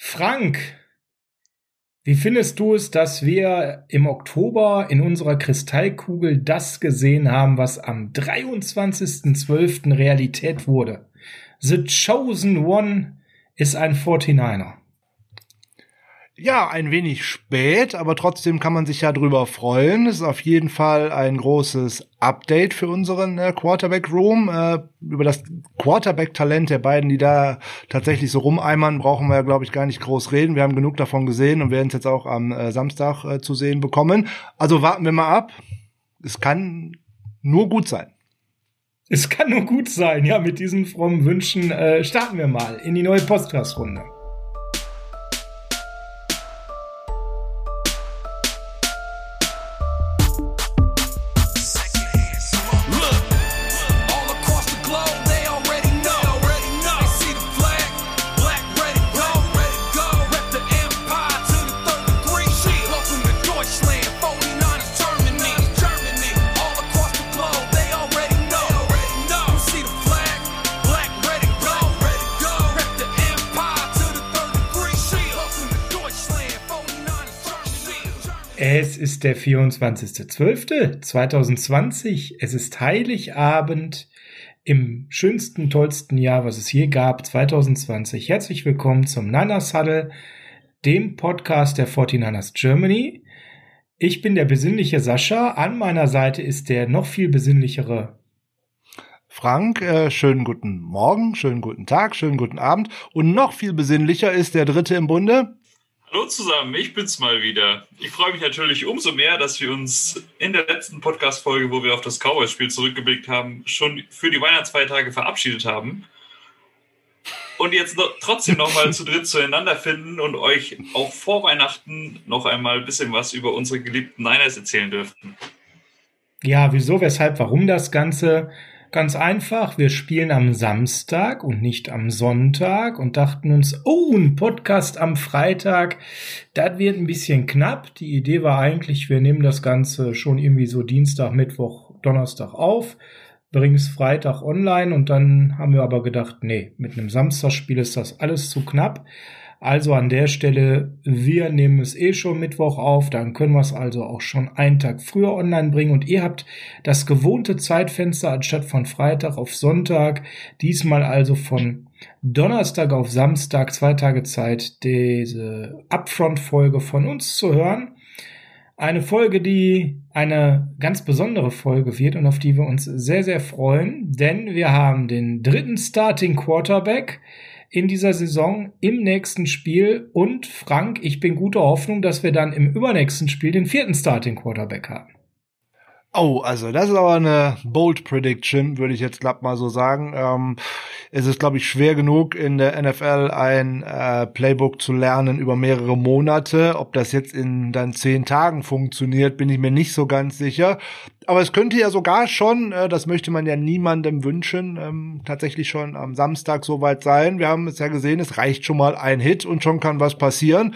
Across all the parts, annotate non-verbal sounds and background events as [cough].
Frank, wie findest du es, dass wir im Oktober in unserer Kristallkugel das gesehen haben, was am 23.12. Realität wurde? The Chosen One ist ein 49er. Ja, ein wenig spät, aber trotzdem kann man sich ja drüber freuen. Es ist auf jeden Fall ein großes Update für unseren äh, Quarterback Room. Äh, über das Quarterback-Talent der beiden, die da tatsächlich so rumeimern, brauchen wir ja, glaube ich, gar nicht groß reden. Wir haben genug davon gesehen und werden es jetzt auch am äh, Samstag äh, zu sehen bekommen. Also warten wir mal ab. Es kann nur gut sein. Es kann nur gut sein. Ja, mit diesen frommen Wünschen äh, starten wir mal in die neue Podcast-Runde. Ist der 24.12.2020. Es ist Heiligabend im schönsten, tollsten Jahr, was es je gab, 2020. Herzlich willkommen zum Niners Huddle, dem Podcast der 49ers Germany. Ich bin der besinnliche Sascha. An meiner Seite ist der noch viel besinnlichere Frank, äh, schönen guten Morgen, schönen guten Tag, schönen guten Abend. Und noch viel besinnlicher ist der Dritte im Bunde. Hallo zusammen, ich bin's mal wieder. Ich freue mich natürlich umso mehr, dass wir uns in der letzten Podcast-Folge, wo wir auf das Cowboys-Spiel zurückgeblickt haben, schon für die Weihnachtsfeiertage verabschiedet haben. Und jetzt noch, trotzdem nochmal zu dritt zueinander finden und euch auch vor Weihnachten noch einmal ein bisschen was über unsere geliebten Niners erzählen dürften. Ja, wieso, weshalb, warum das Ganze? Ganz einfach, wir spielen am Samstag und nicht am Sonntag und dachten uns, oh, ein Podcast am Freitag, das wird ein bisschen knapp. Die Idee war eigentlich, wir nehmen das Ganze schon irgendwie so Dienstag, Mittwoch, Donnerstag auf, bringen es Freitag online und dann haben wir aber gedacht, nee, mit einem Samstagspiel ist das alles zu knapp. Also an der Stelle, wir nehmen es eh schon Mittwoch auf, dann können wir es also auch schon einen Tag früher online bringen und ihr habt das gewohnte Zeitfenster anstatt von Freitag auf Sonntag, diesmal also von Donnerstag auf Samstag, zwei Tage Zeit, diese Upfront-Folge von uns zu hören. Eine Folge, die eine ganz besondere Folge wird und auf die wir uns sehr, sehr freuen, denn wir haben den dritten Starting Quarterback, in dieser Saison im nächsten Spiel. Und Frank, ich bin guter Hoffnung, dass wir dann im übernächsten Spiel den vierten Starting Quarterback haben. Oh, also das ist aber eine bold Prediction, würde ich jetzt glatt mal so sagen. Ähm, es ist, glaube ich, schwer genug in der NFL ein äh, Playbook zu lernen über mehrere Monate. Ob das jetzt in dann zehn Tagen funktioniert, bin ich mir nicht so ganz sicher aber es könnte ja sogar schon, äh, das möchte man ja niemandem wünschen, ähm, tatsächlich schon am Samstag soweit sein. Wir haben es ja gesehen, es reicht schon mal ein Hit und schon kann was passieren.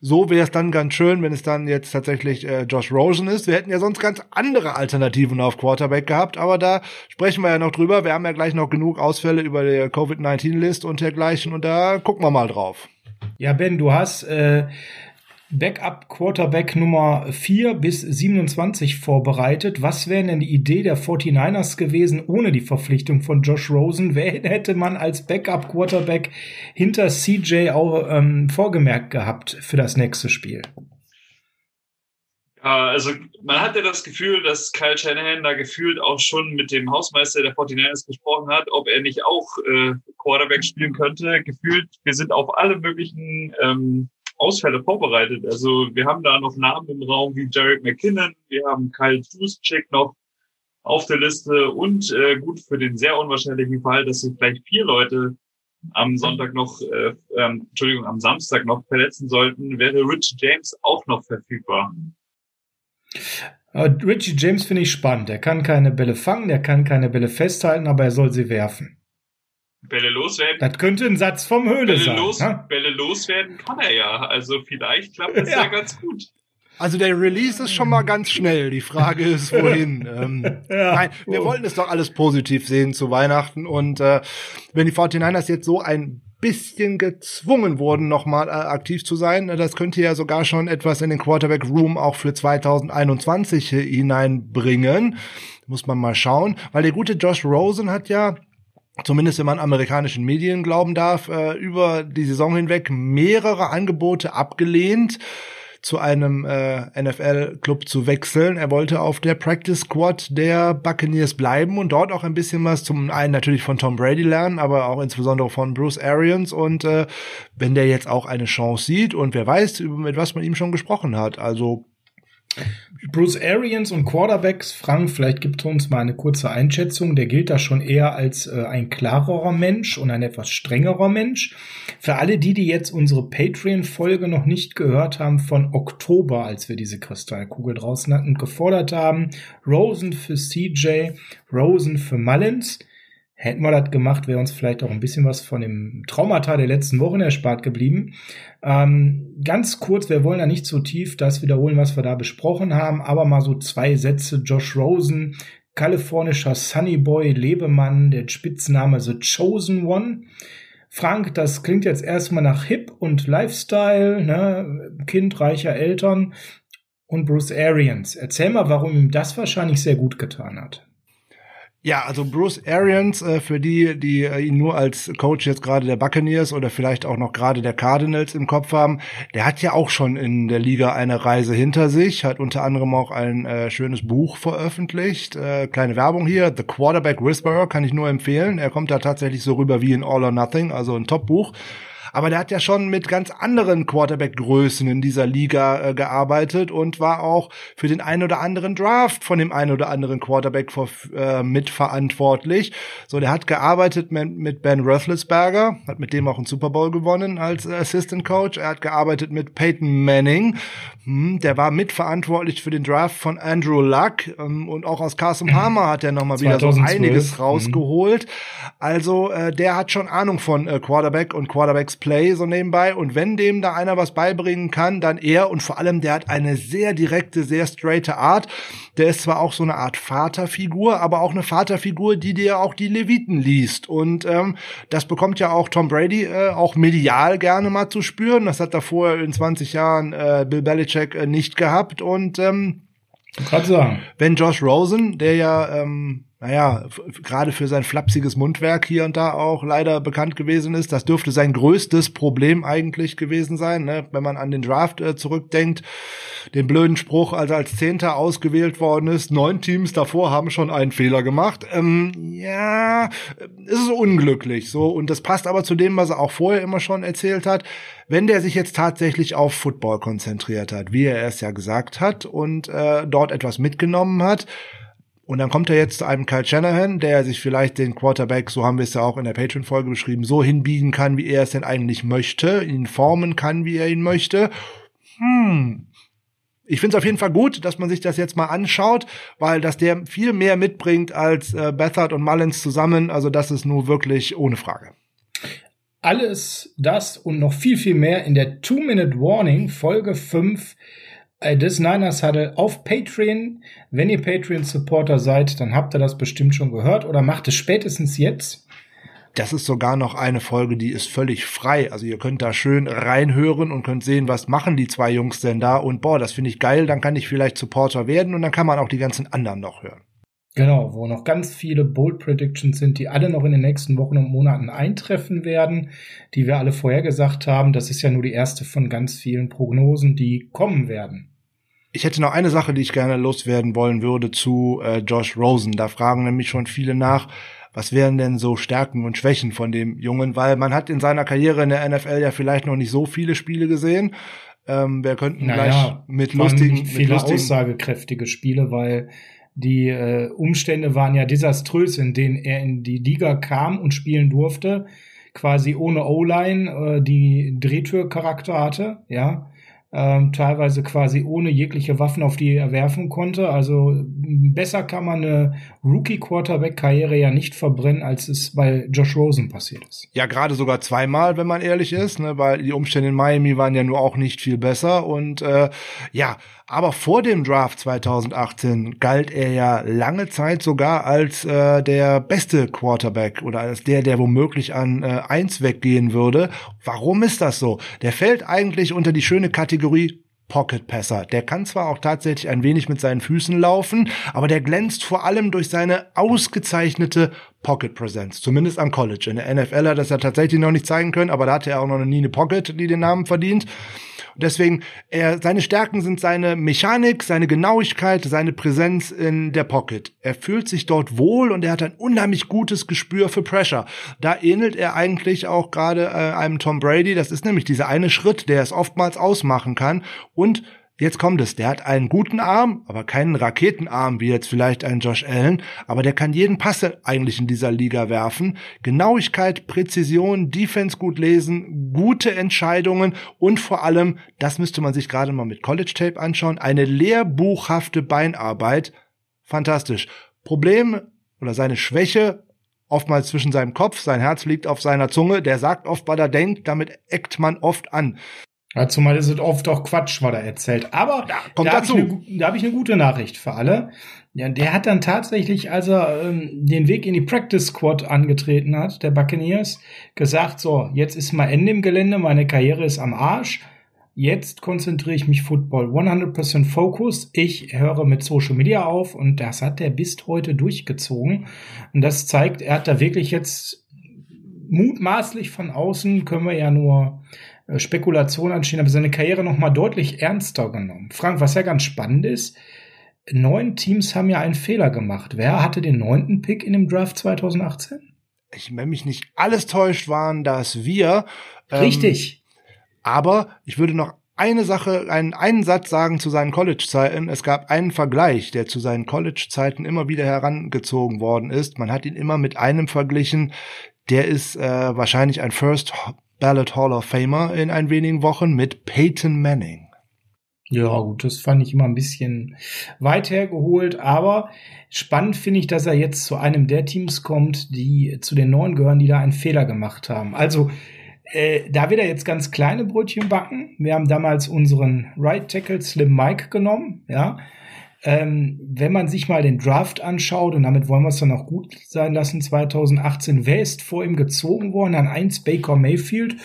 So wäre es dann ganz schön, wenn es dann jetzt tatsächlich äh, Josh Rosen ist. Wir hätten ja sonst ganz andere Alternativen auf Quarterback gehabt, aber da sprechen wir ja noch drüber. Wir haben ja gleich noch genug Ausfälle über die Covid-19-List und dergleichen und da gucken wir mal drauf. Ja, Ben, du hast äh, Backup Quarterback Nummer 4 bis 27 vorbereitet. Was wäre denn die Idee der 49ers gewesen ohne die Verpflichtung von Josh Rosen? [laughs] Wer hätte man als Backup Quarterback hinter CJ auch ähm, vorgemerkt gehabt für das nächste Spiel? Also man hatte das Gefühl, dass Kyle Shanahan da gefühlt auch schon mit dem Hausmeister der 49ers gesprochen hat, ob er nicht auch äh, Quarterback spielen könnte. Gefühlt, wir sind auf alle möglichen ähm, Ausfälle vorbereitet. Also wir haben da noch Namen im Raum wie Jared McKinnon, wir haben Kyle Juszczyk noch auf der Liste und äh, gut für den sehr unwahrscheinlichen Fall, dass sich vielleicht vier Leute am Sonntag noch, äh, ähm, Entschuldigung, am Samstag noch verletzen sollten, wäre Richie James auch noch verfügbar. Richie James finde ich spannend. Er kann keine Bälle fangen, er kann keine Bälle festhalten, aber er soll sie werfen. Bälle loswerden. Das könnte ein Satz vom Höhle Bälle sein. Los, ne? Bälle loswerden kann er ja. Also vielleicht klappt das ja. ja ganz gut. Also der Release ist schon mal ganz schnell. Die Frage ist, wohin. ähm, [laughs] ja. Nein, wir wollten es doch alles positiv sehen zu Weihnachten. Und äh, wenn die 49ers jetzt so ein bisschen gezwungen wurden, nochmal äh, aktiv zu sein. Das könnte ja sogar schon etwas in den Quarterback Room auch für 2021 hineinbringen. Muss man mal schauen, weil der gute Josh Rosen hat ja zumindest wenn man amerikanischen Medien glauben darf, äh, über die Saison hinweg mehrere Angebote abgelehnt zu einem äh, NFL-Club zu wechseln. Er wollte auf der Practice Squad der Buccaneers bleiben und dort auch ein bisschen was zum einen natürlich von Tom Brady lernen, aber auch insbesondere von Bruce Arians. Und äh, wenn der jetzt auch eine Chance sieht und wer weiß, mit was man ihm schon gesprochen hat. Also Bruce Arians und Quarterbacks, Frank, vielleicht gibt uns mal eine kurze Einschätzung. Der gilt da schon eher als äh, ein klarerer Mensch und ein etwas strengerer Mensch. Für alle die, die jetzt unsere Patreon-Folge noch nicht gehört haben von Oktober, als wir diese Kristallkugel draußen hatten, gefordert haben, Rosen für CJ, Rosen für Mullins. Hätten wir das gemacht, wäre uns vielleicht auch ein bisschen was von dem Traumata der letzten Wochen erspart geblieben. Ähm, ganz kurz, wir wollen da nicht so tief das wiederholen, was wir da besprochen haben, aber mal so zwei Sätze. Josh Rosen, kalifornischer Sunnyboy, Lebemann, der Spitzname The Chosen One. Frank, das klingt jetzt erstmal nach Hip und Lifestyle, ne? Kind reicher Eltern und Bruce Arians. Erzähl mal, warum ihm das wahrscheinlich sehr gut getan hat. Ja, also Bruce Arians, äh, für die, die äh, ihn nur als Coach jetzt gerade der Buccaneers oder vielleicht auch noch gerade der Cardinals im Kopf haben, der hat ja auch schon in der Liga eine Reise hinter sich, hat unter anderem auch ein äh, schönes Buch veröffentlicht. Äh, kleine Werbung hier, The Quarterback Whisperer, kann ich nur empfehlen. Er kommt da tatsächlich so rüber wie in All or Nothing, also ein Top-Buch. Aber der hat ja schon mit ganz anderen Quarterback-Größen in dieser Liga äh, gearbeitet und war auch für den ein oder anderen Draft von dem ein oder anderen Quarterback vor, äh, mitverantwortlich. So, der hat gearbeitet mit, mit Ben Roethlisberger, hat mit dem auch einen Super Bowl gewonnen als Assistant Coach. Er hat gearbeitet mit Peyton Manning, hm, der war mitverantwortlich für den Draft von Andrew Luck ähm, und auch aus Carson Palmer hat er nochmal wieder so einiges mhm. rausgeholt. Also äh, der hat schon Ahnung von äh, Quarterback und Quarterbacks Play so nebenbei. Und wenn dem da einer was beibringen kann, dann er. Und vor allem, der hat eine sehr direkte, sehr straighte Art. Der ist zwar auch so eine Art Vaterfigur, aber auch eine Vaterfigur, die dir auch die Leviten liest. Und ähm, das bekommt ja auch Tom Brady äh, auch medial gerne mal zu spüren. Das hat er vorher in 20 Jahren äh, Bill Belichick äh, nicht gehabt. Und ähm, Kann sagen. wenn Josh Rosen, der ja ähm, naja, gerade für sein flapsiges Mundwerk hier und da auch leider bekannt gewesen ist. Das dürfte sein größtes Problem eigentlich gewesen sein, ne? wenn man an den Draft äh, zurückdenkt. Den blöden Spruch, als er als Zehnter ausgewählt worden ist, neun Teams davor haben schon einen Fehler gemacht. Ähm, ja, es ist unglücklich so und das passt aber zu dem, was er auch vorher immer schon erzählt hat. Wenn der sich jetzt tatsächlich auf Football konzentriert hat, wie er es ja gesagt hat und äh, dort etwas mitgenommen hat, und dann kommt er jetzt zu einem Kyle Shanahan, der sich vielleicht den Quarterback, so haben wir es ja auch in der Patreon-Folge beschrieben, so hinbiegen kann, wie er es denn eigentlich möchte, ihn formen kann, wie er ihn möchte. Hm. Ich finde es auf jeden Fall gut, dass man sich das jetzt mal anschaut, weil dass der viel mehr mitbringt als äh, Bethard und Mullins zusammen. Also das ist nur wirklich ohne Frage. Alles das und noch viel, viel mehr in der Two-Minute-Warning Folge 5 äh, des Niners Huddle auf Patreon. Wenn ihr Patreon-Supporter seid, dann habt ihr das bestimmt schon gehört oder macht es spätestens jetzt. Das ist sogar noch eine Folge, die ist völlig frei. Also ihr könnt da schön reinhören und könnt sehen, was machen die zwei Jungs denn da. Und boah, das finde ich geil, dann kann ich vielleicht Supporter werden und dann kann man auch die ganzen anderen noch hören. Genau, wo noch ganz viele Bold Predictions sind, die alle noch in den nächsten Wochen und Monaten eintreffen werden, die wir alle vorhergesagt haben. Das ist ja nur die erste von ganz vielen Prognosen, die kommen werden. Ich hätte noch eine Sache, die ich gerne loswerden wollen würde zu äh, Josh Rosen. Da fragen nämlich schon viele nach, was wären denn so Stärken und Schwächen von dem Jungen? Weil man hat in seiner Karriere in der NFL ja vielleicht noch nicht so viele Spiele gesehen. Ähm, wir könnten naja, gleich mit lustigen, viele mit lustigen aussagekräftige Spiele, weil die äh, Umstände waren ja desaströs, in denen er in die Liga kam und spielen durfte, quasi ohne O-Line, äh, die Drehtürcharakter hatte, ja ähm, teilweise quasi ohne jegliche Waffen, auf die er werfen konnte. Also besser kann man eine Rookie-Quarterback-Karriere ja nicht verbrennen, als es bei Josh Rosen passiert ist. Ja, gerade sogar zweimal, wenn man ehrlich ist, ne, weil die Umstände in Miami waren ja nur auch nicht viel besser. Und äh, ja, aber vor dem Draft 2018 galt er ja lange Zeit sogar als äh, der beste Quarterback oder als der, der womöglich an äh, eins weggehen würde. Warum ist das so? Der fällt eigentlich unter die schöne Kategorie Pocket Passer. Der kann zwar auch tatsächlich ein wenig mit seinen Füßen laufen, aber der glänzt vor allem durch seine ausgezeichnete Pocket Presence. Zumindest am College. In der NFL hat er das ja tatsächlich noch nicht zeigen können, aber da hatte er auch noch nie eine Pocket, die den Namen verdient. Und deswegen, er, seine Stärken sind seine Mechanik, seine Genauigkeit, seine Präsenz in der Pocket. Er fühlt sich dort wohl und er hat ein unheimlich gutes Gespür für Pressure. Da ähnelt er eigentlich auch gerade äh, einem Tom Brady. Das ist nämlich dieser eine Schritt, der es oftmals ausmachen kann und Jetzt kommt es, der hat einen guten Arm, aber keinen Raketenarm wie jetzt vielleicht ein Josh Allen, aber der kann jeden Pass eigentlich in dieser Liga werfen. Genauigkeit, Präzision, Defense gut lesen, gute Entscheidungen und vor allem, das müsste man sich gerade mal mit College Tape anschauen, eine lehrbuchhafte Beinarbeit. Fantastisch. Problem oder seine Schwäche oftmals zwischen seinem Kopf, sein Herz liegt auf seiner Zunge, der sagt oft, was er denkt, damit eckt man oft an. Ja, zumal ist es oft auch Quatsch, was er erzählt. Aber ja, kommt da dazu. habe ich, eine, da hab ich eine gute Nachricht für alle. Ja, der hat dann tatsächlich, als er ähm, den Weg in die Practice Squad angetreten hat, der Buccaneers, gesagt, so, jetzt ist mal Ende im Gelände, meine Karriere ist am Arsch. Jetzt konzentriere ich mich Football 100% Focus. Ich höre mit Social Media auf und das hat er bis heute durchgezogen. Und das zeigt, er hat da wirklich jetzt mutmaßlich von außen, können wir ja nur äh, Spekulation anstehen, aber seine Karriere noch mal deutlich ernster genommen. Frank, was ja ganz spannend ist, neun Teams haben ja einen Fehler gemacht. Wer hatte den neunten Pick in dem Draft 2018? Ich, wenn mich nicht alles täuscht, waren das wir. Richtig. Ähm, aber ich würde noch eine Sache, einen, einen Satz sagen zu seinen College-Zeiten. Es gab einen Vergleich, der zu seinen College-Zeiten immer wieder herangezogen worden ist. Man hat ihn immer mit einem verglichen. Der ist äh, wahrscheinlich ein First Ballot Hall of Famer in ein wenigen Wochen mit Peyton Manning. Ja, gut, das fand ich immer ein bisschen weit hergeholt, aber spannend finde ich, dass er jetzt zu einem der Teams kommt, die zu den neuen gehören, die da einen Fehler gemacht haben. Also, äh, da wird er jetzt ganz kleine Brötchen backen. Wir haben damals unseren Right Tackle Slim Mike genommen, ja. Ähm, wenn man sich mal den Draft anschaut, und damit wollen wir es dann auch gut sein lassen, 2018, wer ist vor ihm gezogen worden? An eins Baker Mayfield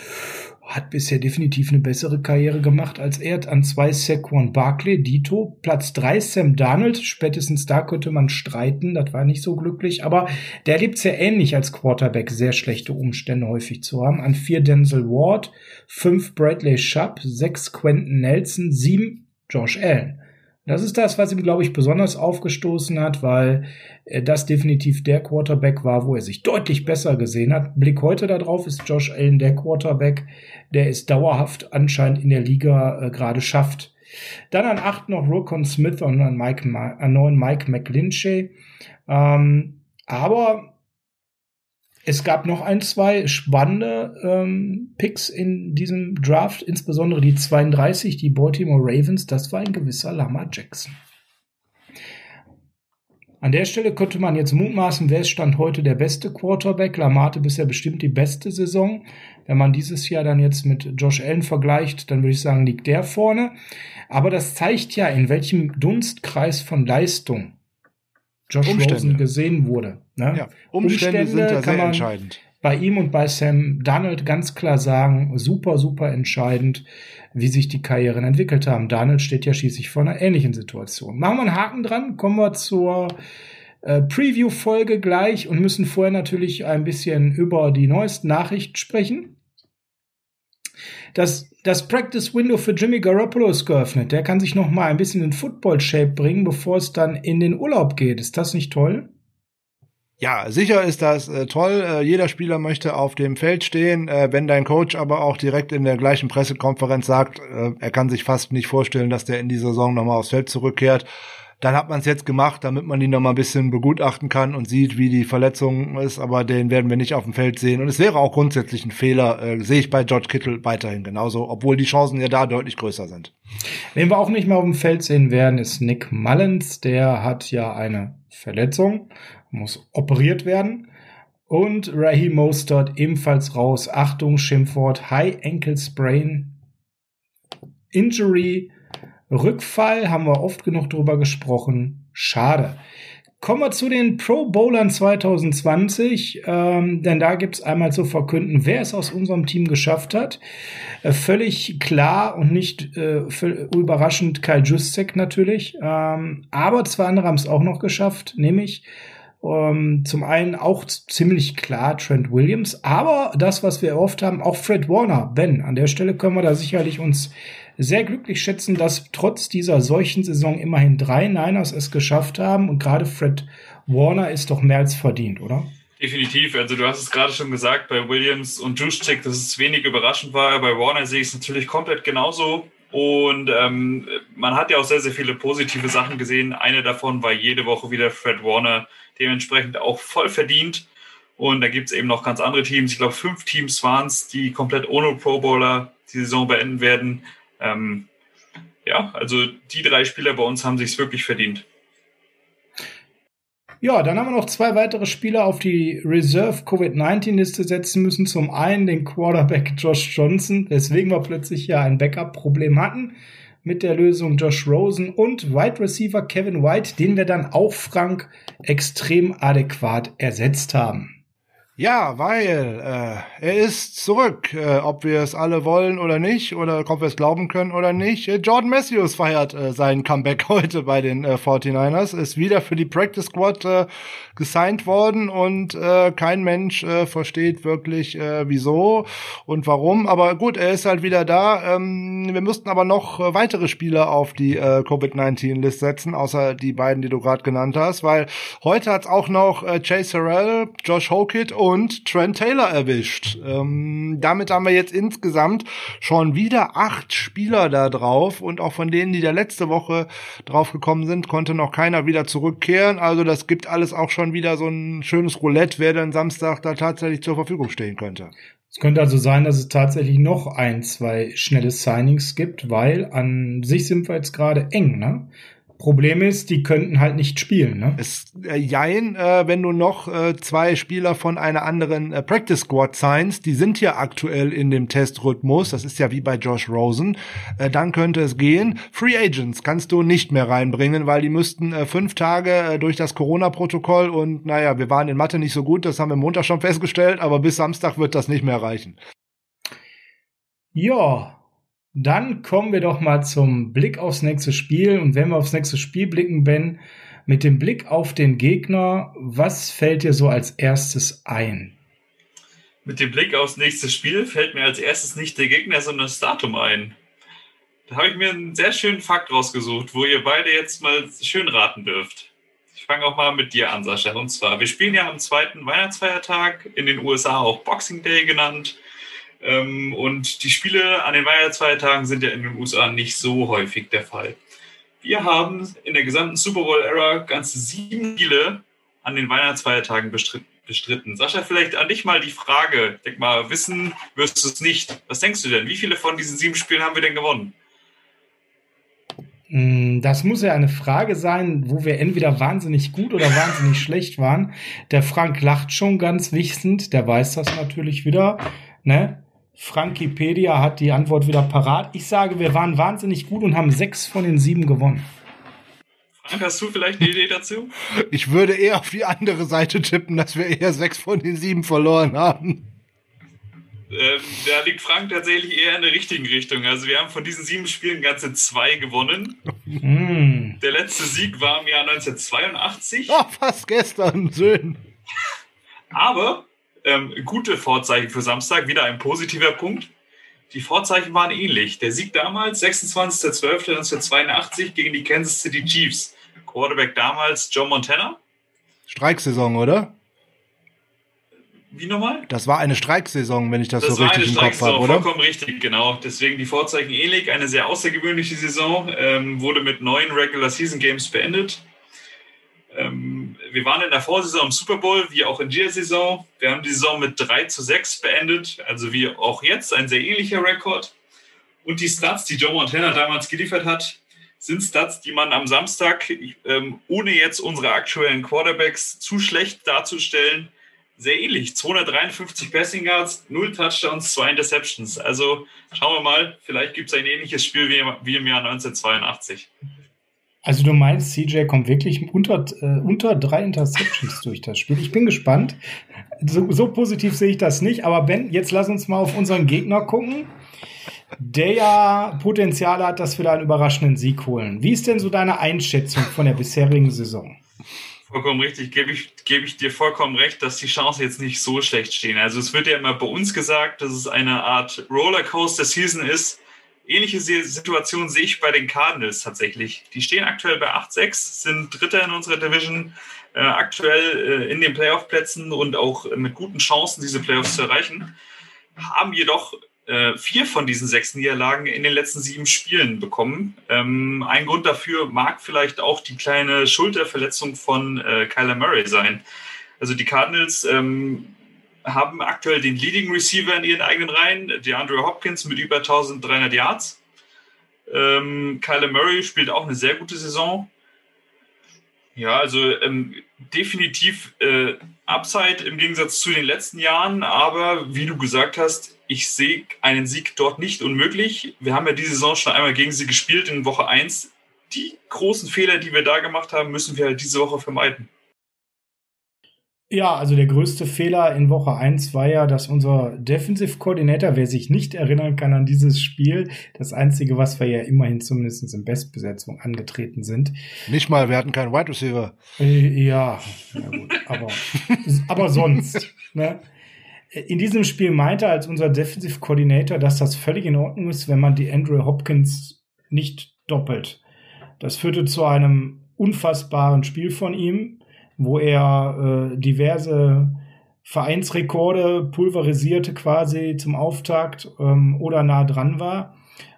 hat bisher definitiv eine bessere Karriere gemacht als er. An zwei Saquon Barkley, Dito. Platz drei Sam Darnold. Spätestens da könnte man streiten. Das war nicht so glücklich. Aber der lebt sehr ähnlich als Quarterback. Sehr schlechte Umstände häufig zu haben. An vier Denzel Ward. Fünf Bradley Schupp. Sechs Quentin Nelson. Sieben Josh Allen. Das ist das, was ihm, glaube ich, besonders aufgestoßen hat, weil das definitiv der Quarterback war, wo er sich deutlich besser gesehen hat. Blick heute darauf ist Josh Allen der Quarterback, der es dauerhaft anscheinend in der Liga äh, gerade schafft. Dann an acht noch Rokon Smith und an, Mike, an neun Mike McGlinchey. Ähm, aber es gab noch ein, zwei spannende ähm, Picks in diesem Draft, insbesondere die 32, die Baltimore Ravens, das war ein gewisser Lama Jackson. An der Stelle könnte man jetzt mutmaßen, wer ist Stand heute der beste Quarterback? Lamarte bisher bestimmt die beste Saison. Wenn man dieses Jahr dann jetzt mit Josh Allen vergleicht, dann würde ich sagen, liegt der vorne. Aber das zeigt ja, in welchem Dunstkreis von Leistung Josh Umstände. Rosen gesehen wurde. Ne? Ja, Umstände, sind da sehr entscheidend. Bei ihm und bei Sam Darnold ganz klar sagen, super, super entscheidend, wie sich die Karrieren entwickelt haben. Darnold steht ja schließlich vor einer ähnlichen Situation. Machen wir einen Haken dran, kommen wir zur äh, Preview-Folge gleich und müssen vorher natürlich ein bisschen über die neuesten Nachrichten sprechen. Das, das Practice Window für Jimmy Garoppolo ist geöffnet. Der kann sich noch mal ein bisschen in Football-Shape bringen, bevor es dann in den Urlaub geht. Ist das nicht toll? Ja, sicher ist das äh, toll. Äh, jeder Spieler möchte auf dem Feld stehen. Äh, wenn dein Coach aber auch direkt in der gleichen Pressekonferenz sagt, äh, er kann sich fast nicht vorstellen, dass der in die Saison nochmal aufs Feld zurückkehrt, dann hat man es jetzt gemacht, damit man ihn noch mal ein bisschen begutachten kann und sieht, wie die Verletzung ist. Aber den werden wir nicht auf dem Feld sehen. Und es wäre auch grundsätzlich ein Fehler, äh, sehe ich bei George Kittle weiterhin genauso, obwohl die Chancen ja da deutlich größer sind. Wen wir auch nicht mehr auf dem Feld sehen werden, ist Nick Mullins. Der hat ja eine Verletzung, muss operiert werden. Und Raheem Mostert ebenfalls raus. Achtung, Schimpfwort, High Ankle Sprain, Injury, Rückfall, haben wir oft genug drüber gesprochen. Schade. Kommen wir zu den Pro Bowlern 2020, ähm, denn da gibt's einmal zu verkünden, wer es aus unserem Team geschafft hat. Äh, völlig klar und nicht äh, überraschend Kai Juszek natürlich, ähm, aber zwei andere haben es auch noch geschafft, nämlich ähm, zum einen auch ziemlich klar Trent Williams, aber das, was wir oft haben, auch Fred Warner. Ben, an der Stelle können wir da sicherlich uns sehr glücklich schätzen, dass trotz dieser solchen Saison immerhin drei Niners es geschafft haben und gerade Fred Warner ist doch mehr als verdient, oder? Definitiv. Also du hast es gerade schon gesagt, bei Williams und Juszczyk, dass es wenig überraschend war. Bei Warner sehe ich es natürlich komplett genauso. Und ähm, man hat ja auch sehr, sehr viele positive Sachen gesehen. Eine davon war jede Woche wieder Fred Warner, dementsprechend auch voll verdient. Und da gibt es eben noch ganz andere Teams. Ich glaube, fünf Teams waren es, die komplett ohne Pro Bowler die Saison beenden werden. Ähm, ja, also die drei Spieler bei uns haben sich wirklich verdient. Ja, dann haben wir noch zwei weitere Spieler auf die Reserve Covid-19-Liste setzen müssen. Zum einen den Quarterback Josh Johnson, weswegen wir plötzlich ja ein Backup-Problem hatten mit der Lösung Josh Rosen und Wide Receiver Kevin White, den wir dann auch Frank extrem adäquat ersetzt haben. Ja, weil äh, er ist zurück, äh, ob wir es alle wollen oder nicht, oder ob wir es glauben können oder nicht. Äh, Jordan Matthews feiert äh, sein Comeback [laughs] heute bei den äh, 49ers, ist wieder für die Practice Squad äh, gesigned worden und äh, kein Mensch äh, versteht wirklich, äh, wieso und warum. Aber gut, er ist halt wieder da. Ähm, wir mussten aber noch äh, weitere Spieler auf die äh, Covid-19-List setzen, außer die beiden, die du gerade genannt hast, weil heute hat's auch noch äh, Chase Harrell, Josh Hokit und Trent Taylor erwischt. Ähm, damit haben wir jetzt insgesamt schon wieder acht Spieler da drauf und auch von denen, die da letzte Woche drauf gekommen sind, konnte noch keiner wieder zurückkehren. Also das gibt alles auch schon wieder so ein schönes Roulette, wer dann Samstag da tatsächlich zur Verfügung stehen könnte. Es könnte also sein, dass es tatsächlich noch ein, zwei schnelle Signings gibt, weil an sich sind wir jetzt gerade eng, ne? Problem ist, die könnten halt nicht spielen. Ne? Es, äh, jein, äh, wenn du noch äh, zwei Spieler von einer anderen äh, Practice Squad signst, die sind ja aktuell in dem Testrhythmus, das ist ja wie bei Josh Rosen, äh, dann könnte es gehen. Free Agents kannst du nicht mehr reinbringen, weil die müssten äh, fünf Tage äh, durch das Corona-Protokoll und naja, wir waren in Mathe nicht so gut, das haben wir Montag schon festgestellt, aber bis Samstag wird das nicht mehr reichen. Ja, dann kommen wir doch mal zum Blick aufs nächste Spiel. Und wenn wir aufs nächste Spiel blicken, Ben, mit dem Blick auf den Gegner, was fällt dir so als erstes ein? Mit dem Blick aufs nächste Spiel fällt mir als erstes nicht der Gegner, sondern das Datum ein. Da habe ich mir einen sehr schönen Fakt rausgesucht, wo ihr beide jetzt mal schön raten dürft. Ich fange auch mal mit dir an, Sascha. Und zwar, wir spielen ja am zweiten Weihnachtsfeiertag, in den USA auch Boxing Day genannt. Ähm, und die Spiele an den Weihnachtsfeiertagen sind ja in den USA nicht so häufig der Fall. Wir haben in der gesamten Super Bowl-Ära ganze sieben Spiele an den Weihnachtsfeiertagen bestritten. Sascha, vielleicht an dich mal die Frage. Ich denke mal, wissen wirst du es nicht. Was denkst du denn? Wie viele von diesen sieben Spielen haben wir denn gewonnen? Hm, das muss ja eine Frage sein, wo wir entweder wahnsinnig gut oder wahnsinnig schlecht waren. Der Frank lacht schon ganz wissend, der weiß das natürlich wieder. Ne? Frankipedia hat die Antwort wieder parat. Ich sage, wir waren wahnsinnig gut und haben sechs von den sieben gewonnen. Frank, hast du vielleicht eine Idee dazu? [laughs] Ich würde eher auf die andere Seite tippen, dass wir eher sechs von den sieben verloren haben. Ähm, da liegt Frank tatsächlich eher in der richtigen Richtung. Also wir haben von diesen sieben Spielen ganze zwei gewonnen. Mm. Der letzte Sieg war im Jahr 1982. Oh, fast gestern, schön. Aber ähm, gute Vorzeichen für Samstag, wieder ein positiver Punkt. Die Vorzeichen waren ähnlich. Der Sieg damals, 26.12.1982 gegen die Kansas City Chiefs. Quarterback damals Joe Montana. Streiksaison, oder? Wie nochmal? Das war eine Streiksaison, wenn ich das, das so richtig im Kopf habe, oder? Vollkommen richtig, genau. Deswegen die Vorzeichen ähnlich. Eine sehr außergewöhnliche Saison. Ähm, wurde mit neun Regular Season Games beendet. Ähm, wir waren in der Vorsaison im Super Bowl, wie auch in dieser Saison. Wir haben die Saison mit 3 zu 6 beendet, also wie auch jetzt, ein sehr ähnlicher Rekord. Und die Stats, die Joe Montana damals geliefert hat, sind Stats, die man am Samstag, ähm, ohne jetzt unsere aktuellen Quarterbacks zu schlecht darzustellen, sehr ähnlich. 253 Passing Yards, 0 Touchdowns, 2 Interceptions. Also schauen wir mal, vielleicht gibt es ein ähnliches Spiel wie im Jahr 1982. Also du meinst, CJ kommt wirklich unter, äh, unter drei Interceptions [laughs] durch das Spiel. Ich bin gespannt. So, so positiv sehe ich das nicht. Aber Ben, jetzt lass uns mal auf unseren Gegner gucken, der ja Potenzial hat, dass wir da einen überraschenden Sieg holen. Wie ist denn so deine Einschätzung von der bisherigen Saison? Vollkommen richtig, gebe ich, gebe ich dir vollkommen recht, dass die Chancen jetzt nicht so schlecht stehen. Also es wird ja immer bei uns gesagt, dass es eine Art Rollercoaster Season ist Ähnliche Situation sehe ich bei den Cardinals tatsächlich. Die stehen aktuell bei 8-6, sind Dritter in unserer Division, äh, aktuell äh, in den Playoff-Plätzen und auch mit guten Chancen, diese Playoffs zu erreichen, haben jedoch äh, vier von diesen sechs Niederlagen in den letzten sieben Spielen bekommen. Ähm, ein Grund dafür mag vielleicht auch die kleine Schulterverletzung von äh, Kyler Murray sein. Also die Cardinals ähm, haben aktuell den Leading Receiver in ihren eigenen Reihen, DeAndre Hopkins mit über 1300 Yards. Ähm, Kyler Murray spielt auch eine sehr gute Saison. Ja, also ähm, definitiv äh, Upside im Gegensatz zu den letzten Jahren, aber wie du gesagt hast, ich sehe einen Sieg dort nicht unmöglich. Wir haben ja diese Saison schon einmal gegen sie gespielt in Woche 1. Die großen Fehler, die wir da gemacht haben, müssen wir halt diese Woche vermeiden. Ja, also der größte Fehler in Woche 1 war ja, dass unser Defensive Coordinator, wer sich nicht erinnern kann an dieses Spiel, das einzige, was wir ja immerhin zumindest in Bestbesetzung angetreten sind. Nicht mal, wir hatten keinen Wide Receiver. Äh, ja, ja gut, aber, aber sonst. Ne? In diesem Spiel meinte als unser Defensive Coordinator, dass das völlig in Ordnung ist, wenn man die Andrew Hopkins nicht doppelt. Das führte zu einem unfassbaren Spiel von ihm, wo er äh, diverse Vereinsrekorde pulverisierte quasi zum Auftakt ähm, oder nah dran war.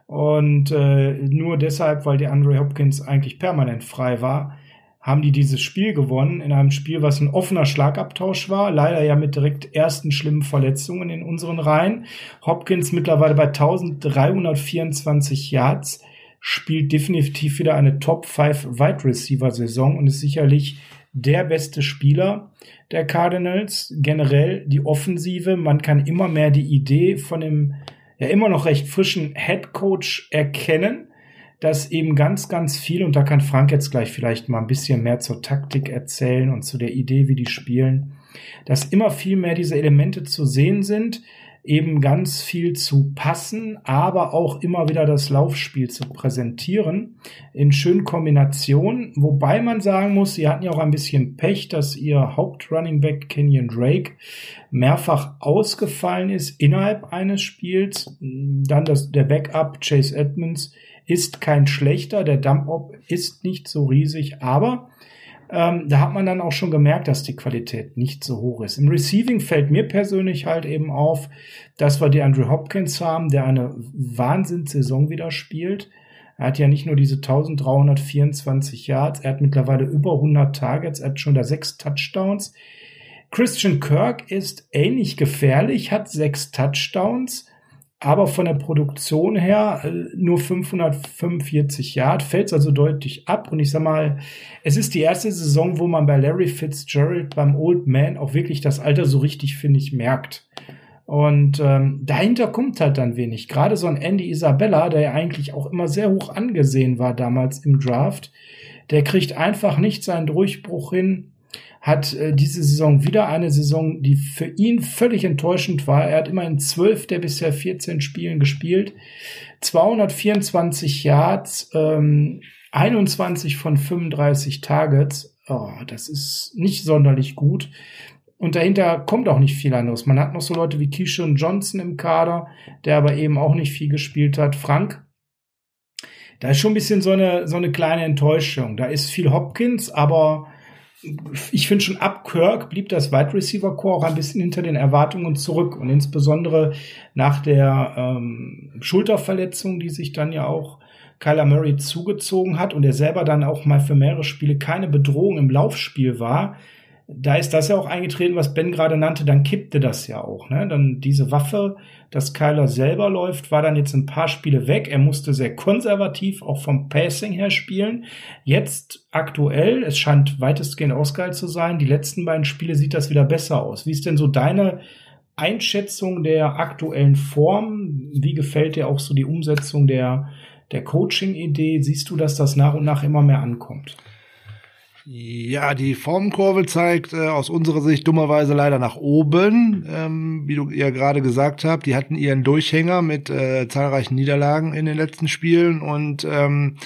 Und äh, nur deshalb, weil der Andre Hopkins eigentlich permanent frei war, haben die dieses Spiel gewonnen in einem Spiel, was ein offener Schlagabtausch war, leider ja mit direkt ersten schlimmen Verletzungen in unseren Reihen. Hopkins mittlerweile bei 1324 Yards, spielt definitiv wieder eine Top 5 Wide Receiver Saison und ist sicherlich der beste Spieler der Cardinals. Generell die Offensive. Man kann immer mehr die Idee von dem ja immer noch recht frischen Head Coach erkennen, dass eben ganz, ganz viel, und da kann Frank jetzt gleich vielleicht mal ein bisschen mehr zur Taktik erzählen und zu der Idee, wie die spielen, dass immer viel mehr diese Elemente zu sehen sind, eben ganz viel zu passen, aber auch immer wieder das Laufspiel zu präsentieren in schönen Kombinationen. Wobei man sagen muss, sie hatten ja auch ein bisschen Pech, dass ihr Hauptrunning Back Kenyon Drake mehrfach ausgefallen ist innerhalb eines Spiels. Dann das, der Backup Chase Edmonds ist kein schlechter, der Dump-Up ist nicht so riesig, aber ähm, da hat man dann auch schon gemerkt, dass die Qualität nicht so hoch ist. Im Receiving fällt mir persönlich halt eben auf, dass wir die Andrew Hopkins haben, der eine Wahnsinnssaison wieder spielt. Er hat ja nicht nur diese 1324 Yards, er hat mittlerweile über 100 Targets, er hat schon da sechs Touchdowns. Christian Kirk ist ähnlich gefährlich, hat sechs Touchdowns aber von der Produktion her äh, nur 545 Yard, fällt also deutlich ab. Und ich sag mal, es ist die erste Saison, wo man bei Larry Fitzgerald beim Old Man auch wirklich das Alter so richtig, finde ich, merkt. Und ähm, dahinter kommt halt dann wenig. Gerade so ein Andy Isabella, der ja eigentlich auch immer sehr hoch angesehen war damals im Draft, der kriegt einfach nicht seinen Durchbruch hin hat äh, diese Saison wieder eine Saison, die für ihn völlig enttäuschend war. Er hat immer in zwölf der bisher 14 Spielen gespielt, 224 Yards, ähm, 21 von 35 Targets. Oh, das ist nicht sonderlich gut. Und dahinter kommt auch nicht viel anderes. Man hat noch so Leute wie Keyshawn Johnson im Kader, der aber eben auch nicht viel gespielt hat. Frank, da ist schon ein bisschen so eine, so eine kleine Enttäuschung. Da ist viel Hopkins, aber ich finde schon ab Kirk blieb das Wide Receiver Core auch ein bisschen hinter den Erwartungen zurück und insbesondere nach der ähm, Schulterverletzung, die sich dann ja auch Kyler Murray zugezogen hat und er selber dann auch mal für mehrere Spiele keine Bedrohung im Laufspiel war, da ist das ja auch eingetreten, was Ben gerade nannte, dann kippte das ja auch. Ne? Dann diese Waffe, dass Kyler selber läuft, war dann jetzt ein paar Spiele weg. Er musste sehr konservativ auch vom Passing her spielen. Jetzt aktuell, es scheint weitestgehend ausgeil zu sein. Die letzten beiden Spiele sieht das wieder besser aus. Wie ist denn so deine Einschätzung der aktuellen Form? Wie gefällt dir auch so die Umsetzung der, der Coaching-Idee? Siehst du, dass das nach und nach immer mehr ankommt? Ja, die Formkurve zeigt äh, aus unserer Sicht dummerweise leider nach oben. Ähm, wie du ja gerade gesagt habt, die hatten ihren Durchhänger mit äh, zahlreichen Niederlagen in den letzten Spielen und ähm,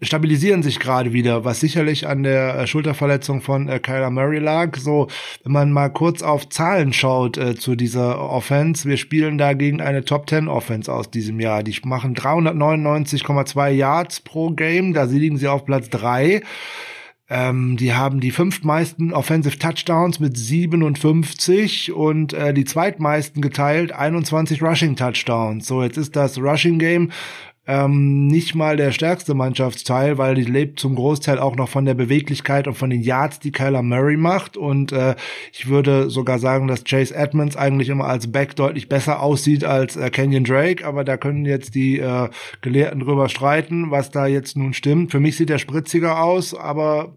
stabilisieren sich gerade wieder, was sicherlich an der äh, Schulterverletzung von äh, Kyler Murray lag. So, wenn man mal kurz auf Zahlen schaut äh, zu dieser Offense, wir spielen da gegen eine Top 10 Offense aus diesem Jahr. Die machen 399,2 Yards pro Game, da liegen sie auf Platz drei. Ähm, die haben die fünftmeisten Offensive Touchdowns mit 57 und äh, die zweitmeisten geteilt 21 Rushing Touchdowns. So, jetzt ist das Rushing Game ähm, nicht mal der stärkste Mannschaftsteil, weil die lebt zum Großteil auch noch von der Beweglichkeit und von den Yards, die Kyler Murray macht. Und äh, ich würde sogar sagen, dass Chase Edmonds eigentlich immer als Back deutlich besser aussieht als äh, Kenyon Drake. Aber da können jetzt die äh, Gelehrten drüber streiten, was da jetzt nun stimmt. Für mich sieht er spritziger aus, aber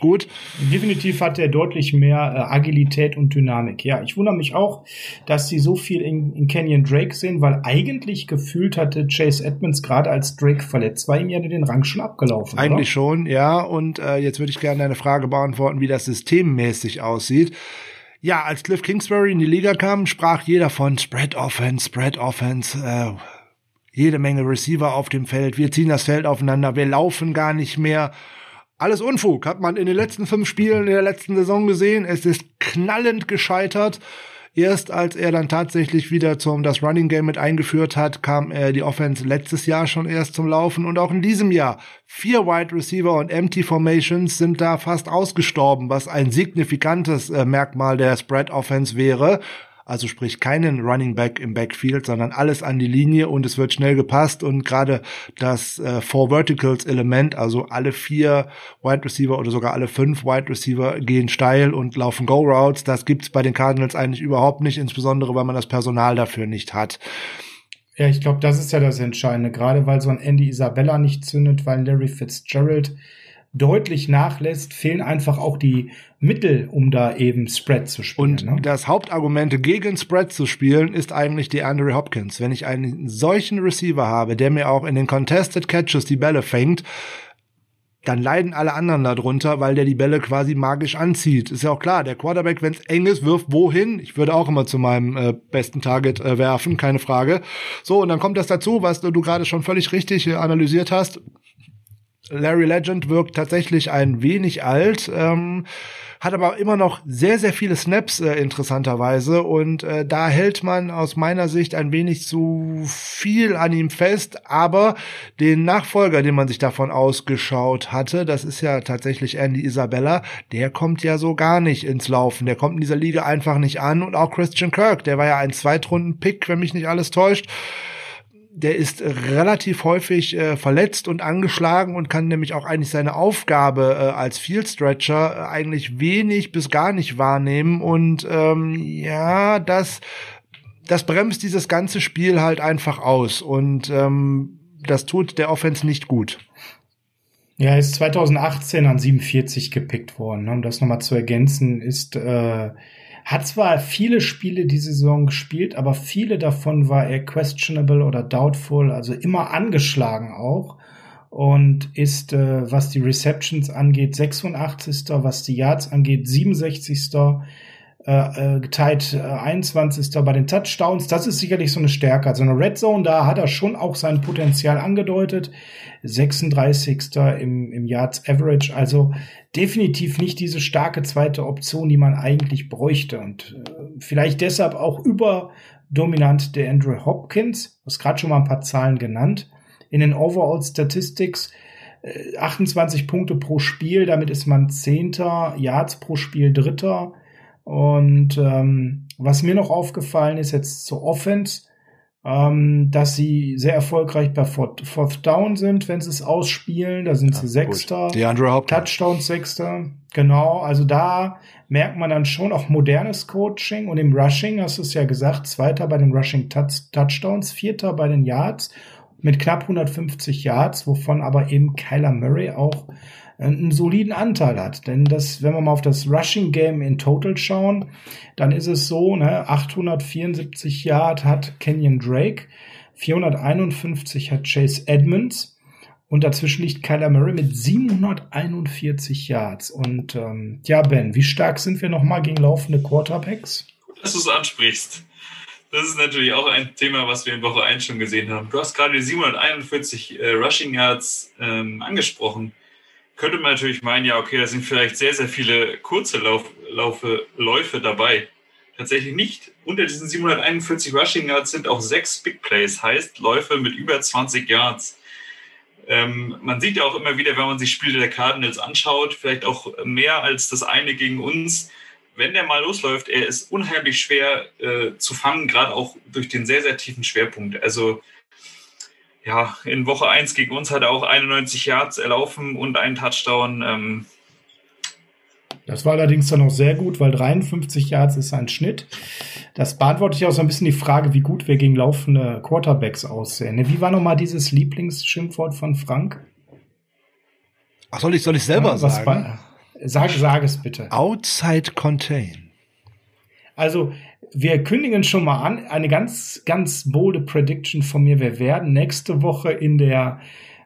gut. Definitiv hat er deutlich mehr äh, Agilität und Dynamik. Ja, ich wundere mich auch, dass sie so viel in, in Kenyon Drake sehen, weil eigentlich gefühlt hatte Chase Edmonds gerade als Drake verletzt, war ihm ja den Rang schon abgelaufen. Eigentlich oder? schon, ja. Und äh, jetzt würde ich gerne eine Frage beantworten, wie das systemmäßig aussieht. Ja, als Cliff Kingsbury in die Liga kam, sprach jeder von Spread Offense, Spread Offense, äh, jede Menge Receiver auf dem Feld. Wir ziehen das Feld aufeinander, wir laufen gar nicht mehr. Alles Unfug, hat man in den letzten fünf Spielen in der letzten Saison gesehen. Es ist knallend gescheitert. Erst als er dann tatsächlich wieder zum das Running Game mit eingeführt hat, kam er die Offense letztes Jahr schon erst zum Laufen und auch in diesem Jahr. Vier Wide Receiver und Empty Formations sind da fast ausgestorben, was ein signifikantes äh, Merkmal der Spread Offense wäre also sprich keinen Running Back im Backfield, sondern alles an die Linie und es wird schnell gepasst. Und gerade das äh, Four Verticals Element, also alle vier Wide Receiver oder sogar alle fünf Wide Receiver gehen steil und laufen Go Routes, das gibt's bei den Cardinals eigentlich überhaupt nicht, insbesondere weil man das Personal dafür nicht hat. Ja, ich glaube, das ist ja das Entscheidende, gerade weil so ein Andy Isabella nicht zündet, weil Larry Fitzgerald deutlich nachlässt, fehlen einfach auch die Mittel, um da eben Spread zu spielen. Und ne? das Hauptargument gegen Spread zu spielen ist eigentlich die Andre Hopkins. Wenn ich einen solchen Receiver habe, der mir auch in den Contested Catches die Bälle fängt, dann leiden alle anderen darunter, weil der die Bälle quasi magisch anzieht. Ist ja auch klar, der Quarterback, wenn es eng ist, wirft wohin. Ich würde auch immer zu meinem äh, besten Target äh, werfen, keine Frage. So, und dann kommt das dazu, was du, du gerade schon völlig richtig äh, analysiert hast. Larry Legend wirkt tatsächlich ein wenig alt, ähm, hat aber immer noch sehr, sehr viele Snaps äh, interessanterweise. Und äh, da hält man aus meiner Sicht ein wenig zu viel an ihm fest, aber den Nachfolger, den man sich davon ausgeschaut hatte, das ist ja tatsächlich Andy Isabella, der kommt ja so gar nicht ins Laufen, der kommt in dieser Liga einfach nicht an. Und auch Christian Kirk, der war ja ein Zweitrunden-Pick, wenn mich nicht alles täuscht, der ist relativ häufig äh, verletzt und angeschlagen und kann nämlich auch eigentlich seine Aufgabe äh, als Field Stretcher äh, eigentlich wenig bis gar nicht wahrnehmen und ähm, ja, das das bremst dieses ganze Spiel halt einfach aus und ähm, das tut der Offense nicht gut. Ja, er ist 2018 an 47 gepickt worden. Um das nochmal zu ergänzen, ist äh, hat zwar viele Spiele diese Saison gespielt, aber viele davon war er questionable oder doubtful, also immer angeschlagen auch. Und ist, äh, was die Receptions angeht, 86. Was die Yards angeht, 67 äh, äh, geteilt äh, 21. bei den Touchdowns. Das ist sicherlich so eine Stärke. Also eine Red Zone, da hat er schon auch sein Potenzial angedeutet. 36. im, im Yards Average. Also definitiv nicht diese starke zweite Option, die man eigentlich bräuchte. Und äh, vielleicht deshalb auch überdominant der Andrew Hopkins. Du hast gerade schon mal ein paar Zahlen genannt. In den Overall Statistics 28 Punkte pro Spiel, damit ist man Zehnter, Yards pro Spiel Dritter. Und ähm, was mir noch aufgefallen ist jetzt zur Offense, ähm, dass sie sehr erfolgreich bei Fourth, Fourth Down sind, wenn sie es ausspielen. Da sind ja, sie Sechster. Die Andre Hopkins. Touchdowns Sechster. Genau, also da merkt man dann schon auch modernes Coaching und im Rushing, hast du es ja gesagt, Zweiter bei den Rushing Touchdowns, Vierter bei den Yards mit knapp 150 Yards, wovon aber eben Kyler Murray auch einen soliden Anteil hat. Denn das, wenn wir mal auf das Rushing Game in Total schauen, dann ist es so, ne, 874 Yard hat Kenyon Drake, 451 hat Chase Edmonds und dazwischen liegt Kyler Murray mit 741 Yards. Und ähm, ja, Ben, wie stark sind wir nochmal gegen laufende Quarterbacks? Dass du es ansprichst. Das ist natürlich auch ein Thema, was wir in Woche 1 schon gesehen haben. Du hast gerade die 741 äh, Rushing Yards ähm, angesprochen könnte man natürlich meinen, ja, okay, da sind vielleicht sehr, sehr viele kurze Lauf, Laufe, Läufe dabei. Tatsächlich nicht. Unter diesen 741 Rushing Yards sind auch sechs Big Plays, heißt Läufe mit über 20 Yards. Ähm, man sieht ja auch immer wieder, wenn man sich Spiele der Cardinals anschaut, vielleicht auch mehr als das eine gegen uns. Wenn der mal losläuft, er ist unheimlich schwer äh, zu fangen, gerade auch durch den sehr, sehr tiefen Schwerpunkt. Also ja, in Woche 1 gegen uns hat er auch 91 Yards erlaufen und einen Touchdown. Ähm. Das war allerdings dann auch sehr gut, weil 53 Yards ist ein Schnitt. Das beantwortet ja auch so ein bisschen die Frage, wie gut wir gegen laufende Quarterbacks aussehen. Wie war nochmal dieses Lieblingsschimpfwort von Frank? Ach, soll ich, soll ich selber ja, sagen? War, sag, sag es bitte. Outside contain. Also, wir kündigen schon mal an, eine ganz, ganz bolde Prediction von mir. Wir werden nächste Woche in der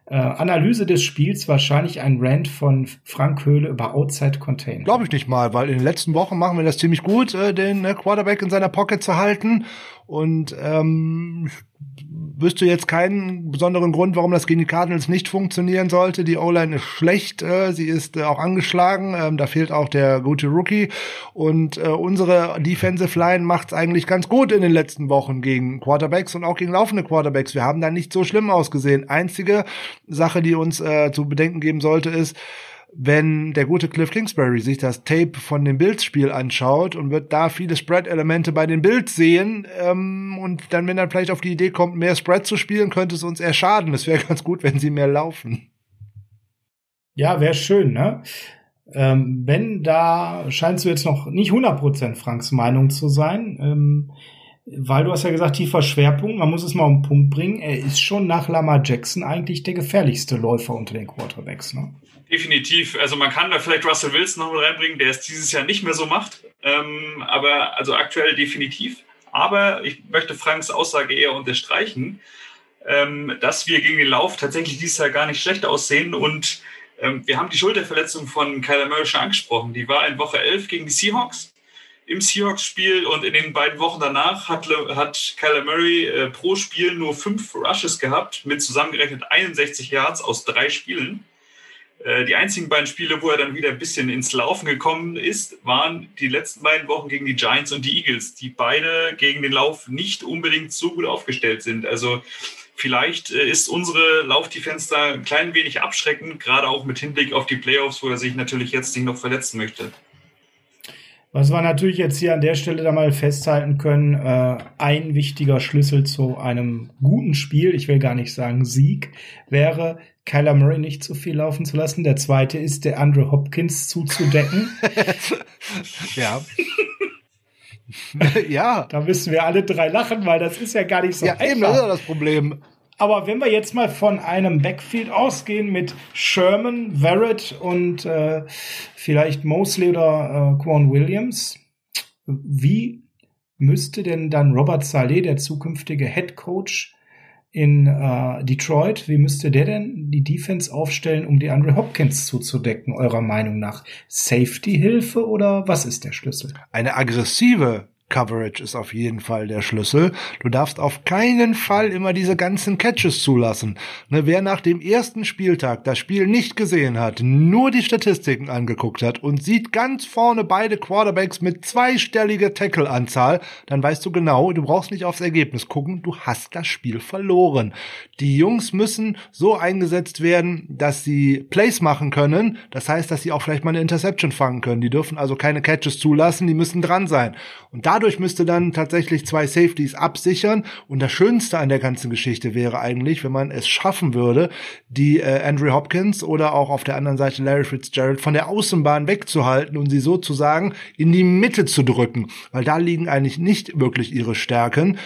äh, Analyse des Spiels wahrscheinlich ein Rant von Frank Höhle über Outside Contain. Glaube ich nicht mal, weil in den letzten Wochen machen wir das ziemlich gut, äh, den äh, Quarterback in seiner Pocket zu halten. Und ähm, wüsste jetzt keinen besonderen Grund, warum das gegen die Cardinals nicht funktionieren sollte. Die O-Line ist schlecht, äh, sie ist äh, auch angeschlagen, ähm, da fehlt auch der gute Rookie und äh, unsere Defensive Line macht es eigentlich ganz gut in den letzten Wochen gegen Quarterbacks und auch gegen laufende Quarterbacks. Wir haben da nicht so schlimm ausgesehen. Einzige Sache, die uns äh, zu bedenken geben sollte, ist, wenn der gute Cliff Kingsbury sich das Tape von dem Bills-Spiel anschaut und wird da viele Spread-Elemente bei den Bills sehen ähm, und dann, wenn er vielleicht auf die Idee kommt, mehr Spread zu spielen, könnte es uns eher schaden. Es wäre [laughs] ganz gut, wenn sie mehr laufen. Ja, wäre schön, ne? Ähm, wenn da scheinst du jetzt noch nicht 100% Franks Meinung zu sein, ähm, weil du hast ja gesagt, tiefer Schwerpunkt, man muss es mal auf den Punkt bringen, er ist schon nach Lamar Jackson eigentlich der gefährlichste Läufer unter den Quarterbacks, ne? Definitiv. Also man kann da vielleicht Russell Wilson noch mit reinbringen, der es dieses Jahr nicht mehr so macht. Ähm, aber also aktuell definitiv. Aber ich möchte Franks Aussage eher unterstreichen, ähm, dass wir gegen den Lauf tatsächlich dieses Jahr gar nicht schlecht aussehen. Und ähm, wir haben die Schulterverletzung von Kyler Murray schon angesprochen. Die war in Woche 11 gegen die Seahawks im Seahawks-Spiel und in den beiden Wochen danach hat, hat Kyler Murray äh, pro Spiel nur fünf Rushes gehabt mit zusammengerechnet 61 Yards aus drei Spielen. Äh, die einzigen beiden Spiele, wo er dann wieder ein bisschen ins Laufen gekommen ist, waren die letzten beiden Wochen gegen die Giants und die Eagles, die beide gegen den Lauf nicht unbedingt so gut aufgestellt sind. Also vielleicht äh, ist unsere Laufdefense da ein klein wenig abschreckend, gerade auch mit Hinblick auf die Playoffs, wo er sich natürlich jetzt nicht noch verletzen möchte. Was wir natürlich jetzt hier an der Stelle da mal festhalten können, äh, ein wichtiger Schlüssel zu einem guten Spiel, ich will gar nicht sagen Sieg, wäre Kyler Murray nicht zu viel laufen zu lassen. Der zweite ist, der Andrew Hopkins zuzudecken. [laughs] ja. [laughs] ja. Da müssen wir alle drei lachen, weil das ist ja gar nicht so ja, einfach. Eben, das ist das Problem. Aber wenn wir jetzt mal von einem Backfield ausgehen mit Sherman, Verrett und äh, vielleicht Mosley oder äh, Quan Williams, wie müsste denn dann Robert Saleh, der zukünftige Head Coach in äh, Detroit, wie müsste der denn die Defense aufstellen, um die Andre Hopkins zuzudecken, eurer Meinung nach? Safety-Hilfe oder was ist der Schlüssel? Eine aggressive Coverage ist auf jeden Fall der Schlüssel. Du darfst auf keinen Fall immer diese ganzen Catches zulassen. Ne, wer nach dem ersten Spieltag das Spiel nicht gesehen hat, nur die Statistiken angeguckt hat und sieht ganz vorne beide Quarterbacks mit zweistelliger Tackle-Anzahl, dann weißt du genau, du brauchst nicht aufs Ergebnis gucken, du hast das Spiel verloren. Die Jungs müssen so eingesetzt werden, dass sie Plays machen können. Das heißt, dass sie auch vielleicht mal eine Interception fangen können. Die dürfen also keine Catches zulassen, die müssen dran sein. Und dadurch müsste dann tatsächlich zwei Safeties absichern. Und das Schönste an der ganzen Geschichte wäre eigentlich, wenn man es schaffen würde, die äh, Andrew Hopkins oder auch auf der anderen Seite Larry Fitzgerald von der Außenbahn wegzuhalten und sie sozusagen in die Mitte zu drücken. Weil da liegen eigentlich nicht wirklich ihre Stärken.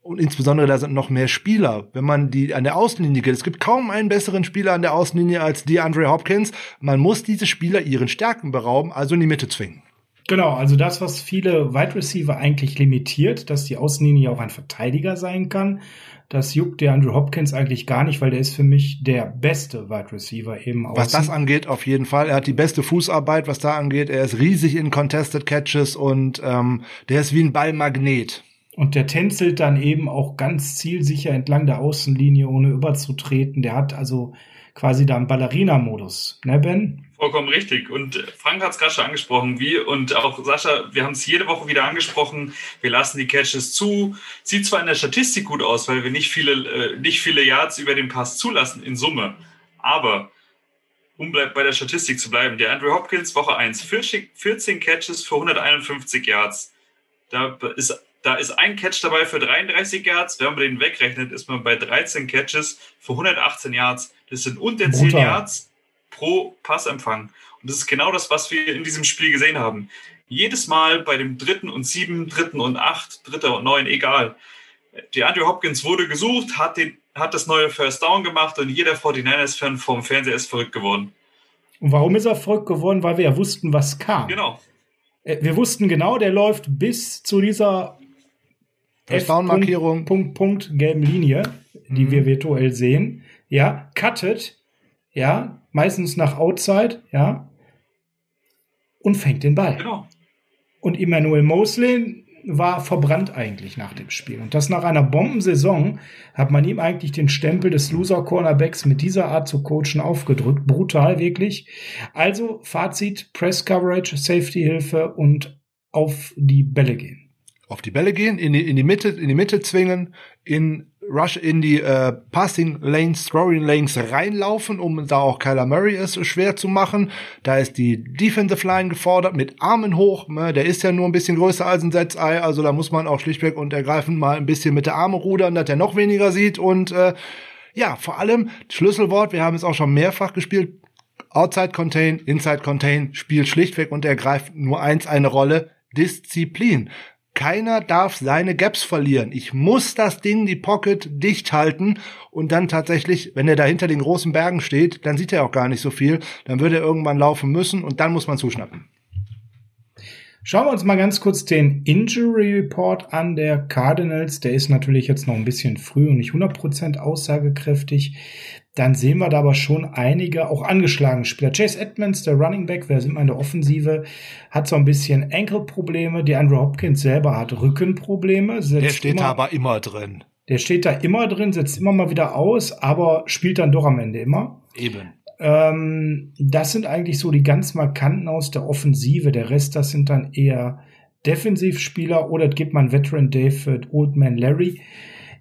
Und insbesondere da sind noch mehr Spieler. Wenn man die an der Außenlinie geht, es gibt kaum einen besseren Spieler an der Außenlinie als die Andre Hopkins. Man muss diese Spieler ihren Stärken berauben, also in die Mitte zwingen. Genau, also das, was viele Wide Receiver eigentlich limitiert, dass die Außenlinie auch ein Verteidiger sein kann, das juckt der Andrew Hopkins eigentlich gar nicht, weil der ist für mich der beste Wide Receiver eben außen. Was das angeht, auf jeden Fall. Er hat die beste Fußarbeit, was da angeht. Er ist riesig in Contested Catches und ähm, der ist wie ein Ballmagnet. Und der tänzelt dann eben auch ganz zielsicher entlang der Außenlinie, ohne überzutreten. Der hat also quasi da einen Ballerina-Modus, ne Ben? Vollkommen richtig. Und Frank hat es gerade schon angesprochen, wie und auch Sascha, wir haben es jede Woche wieder angesprochen. Wir lassen die Catches zu. Sieht zwar in der Statistik gut aus, weil wir nicht viele, äh, nicht viele Yards über den Pass zulassen in Summe, aber um bei der Statistik zu bleiben, der Andrew Hopkins Woche 1, 14 Catches für 151 Yards. Da ist, da ist ein Catch dabei für 33 Yards. Wenn man den wegrechnet, ist man bei 13 Catches für 118 Yards. Das sind unter 10 Yards pro Passempfang. Und das ist genau das, was wir in diesem Spiel gesehen haben. Jedes Mal bei dem dritten und sieben, dritten und acht, dritter und neun, egal. Die Andrew Hopkins wurde gesucht, hat, den, hat das neue First Down gemacht und jeder 49ers-Fan vom Fernseher ist verrückt geworden. Und warum ist er verrückt geworden? Weil wir ja wussten, was kam. Genau. Äh, wir wussten genau, der läuft bis zu dieser Down-Markierung. Punkt, Punkt, Punkt, gelben Linie, die mhm. wir virtuell sehen. Ja, cuttet, ja, meistens nach Outside, ja, und fängt den Ball. Genau. Und Emmanuel Mosley war verbrannt eigentlich nach dem Spiel. Und das nach einer Bombensaison hat man ihm eigentlich den Stempel des Loser Cornerbacks mit dieser Art zu coachen aufgedrückt. Brutal, wirklich. Also Fazit, Press Coverage, Safety Hilfe und auf die Bälle gehen. Auf die Bälle gehen, in die, in die Mitte, in die Mitte zwingen, in Rush in die äh, Passing Lanes, Throwing Lanes reinlaufen, um da auch Kyler Murray es schwer zu machen. Da ist die Defensive Line gefordert mit Armen hoch. Ne? Der ist ja nur ein bisschen größer als ein Setzei, also da muss man auch schlichtweg und ergreifend mal ein bisschen mit der Arme rudern, dass er noch weniger sieht. Und äh, ja, vor allem Schlüsselwort, wir haben es auch schon mehrfach gespielt. Outside Contain, Inside Contain spielt schlichtweg und ergreift nur eins eine Rolle. Disziplin. Keiner darf seine Gaps verlieren. Ich muss das Ding, die Pocket, dicht halten und dann tatsächlich, wenn er da hinter den großen Bergen steht, dann sieht er auch gar nicht so viel. Dann würde er irgendwann laufen müssen und dann muss man zuschnappen. Schauen wir uns mal ganz kurz den Injury Report an der Cardinals. Der ist natürlich jetzt noch ein bisschen früh und nicht 100% aussagekräftig dann sehen wir da aber schon einige auch angeschlagene Spieler. Chase Edmonds, der Running Back, wer sind wir in der Offensive, hat so ein bisschen Enkelprobleme. Die Andrew Hopkins selber hat Rückenprobleme. Der steht immer, da aber immer drin. Der steht da immer drin, setzt immer mal wieder aus, aber spielt dann doch am Ende immer. Eben. Ähm, das sind eigentlich so die ganz markanten aus der Offensive. Der Rest, das sind dann eher Defensivspieler oder gibt einen Veteran David, Oldman Larry.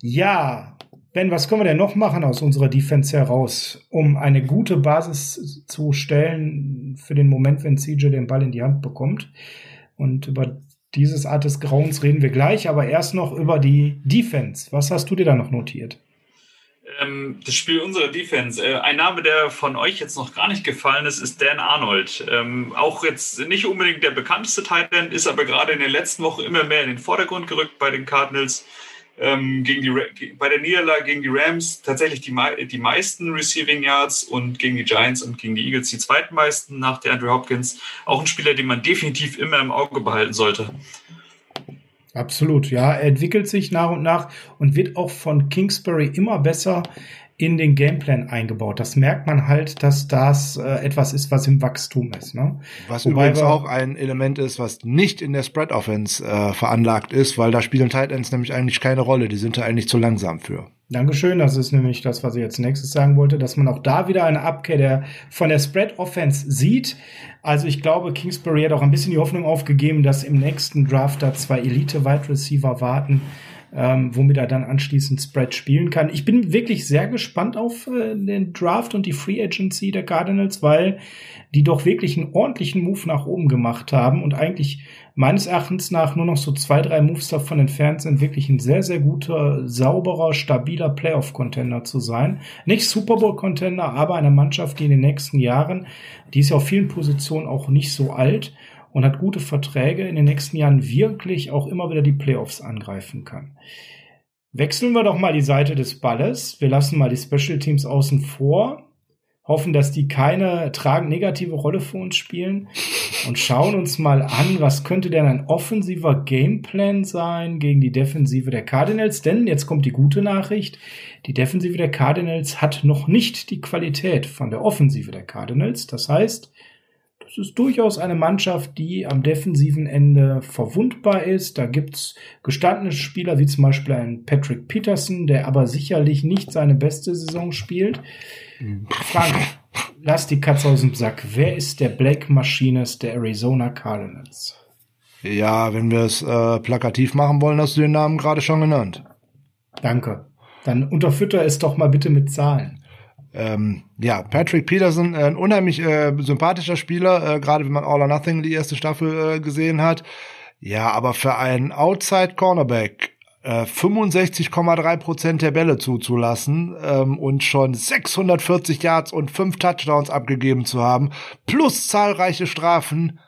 Ja, Ben, was können wir denn noch machen aus unserer Defense heraus, um eine gute Basis zu stellen für den Moment, wenn CJ den Ball in die Hand bekommt? Und über dieses Art des Grauens reden wir gleich, aber erst noch über die Defense. Was hast du dir da noch notiert? Ähm, das Spiel unserer Defense. Äh, ein Name, der von euch jetzt noch gar nicht gefallen ist, ist Dan Arnold. Ähm, auch jetzt nicht unbedingt der bekannteste Titan, ist aber gerade in den letzten Wochen immer mehr in den Vordergrund gerückt bei den Cardinals ähm, gegen die, bei der Niederlage gegen die Rams tatsächlich die, die meisten Receiving Yards und gegen die Giants und gegen die Eagles die zweitmeisten nach der Andrew Hopkins. Auch ein Spieler, den man definitiv immer im Auge behalten sollte. Absolut, ja. Er entwickelt sich nach und nach und wird auch von Kingsbury immer besser in den Gameplan eingebaut. Das merkt man halt, dass das äh, etwas ist, was im Wachstum ist. Ne? Was Wobei übrigens auch ein Element ist, was nicht in der Spread Offense äh, veranlagt ist, weil da spielen Tight Ends nämlich eigentlich keine Rolle. Die sind da eigentlich zu langsam für. Dankeschön. Das ist nämlich das, was ich jetzt nächstes sagen wollte, dass man auch da wieder eine Abkehr der, von der Spread Offense sieht. Also ich glaube, Kingsbury hat auch ein bisschen die Hoffnung aufgegeben, dass im nächsten Draft da zwei Elite Wide Receiver warten, ähm, womit er dann anschließend Spread spielen kann. Ich bin wirklich sehr gespannt auf äh, den Draft und die Free Agency der Cardinals, weil die doch wirklich einen ordentlichen Move nach oben gemacht haben und eigentlich meines Erachtens nach nur noch so zwei, drei Moves davon entfernt sind, wirklich ein sehr, sehr guter, sauberer, stabiler Playoff-Contender zu sein. Nicht Super Bowl-Contender, aber eine Mannschaft, die in den nächsten Jahren, die ist ja auf vielen Positionen auch nicht so alt und hat gute Verträge, in den nächsten Jahren wirklich auch immer wieder die Playoffs angreifen kann. Wechseln wir doch mal die Seite des Balles. Wir lassen mal die Special Teams außen vor, hoffen, dass die keine tragend negative Rolle für uns spielen und schauen uns mal an, was könnte denn ein offensiver Gameplan sein gegen die Defensive der Cardinals. Denn jetzt kommt die gute Nachricht. Die Defensive der Cardinals hat noch nicht die Qualität von der Offensive der Cardinals. Das heißt, es ist durchaus eine Mannschaft, die am defensiven Ende verwundbar ist. Da gibt's gestandene Spieler wie zum Beispiel ein Patrick Peterson, der aber sicherlich nicht seine beste Saison spielt. Frank, lass die Katze aus dem Sack. Wer ist der Black Machines der Arizona Cardinals? Ja, wenn wir es äh, plakativ machen wollen, hast du den Namen gerade schon genannt. Danke. Dann unterfütter es doch mal bitte mit Zahlen. Ähm, ja, Patrick Peterson, äh, ein unheimlich äh, sympathischer Spieler, äh, gerade wenn man All or Nothing die erste Staffel äh, gesehen hat. Ja, aber für einen Outside Cornerback äh, 65,3 Prozent der Bälle zuzulassen ähm, und schon 640 Yards und fünf Touchdowns abgegeben zu haben, plus zahlreiche Strafen.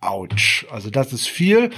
Autsch. Also das ist viel.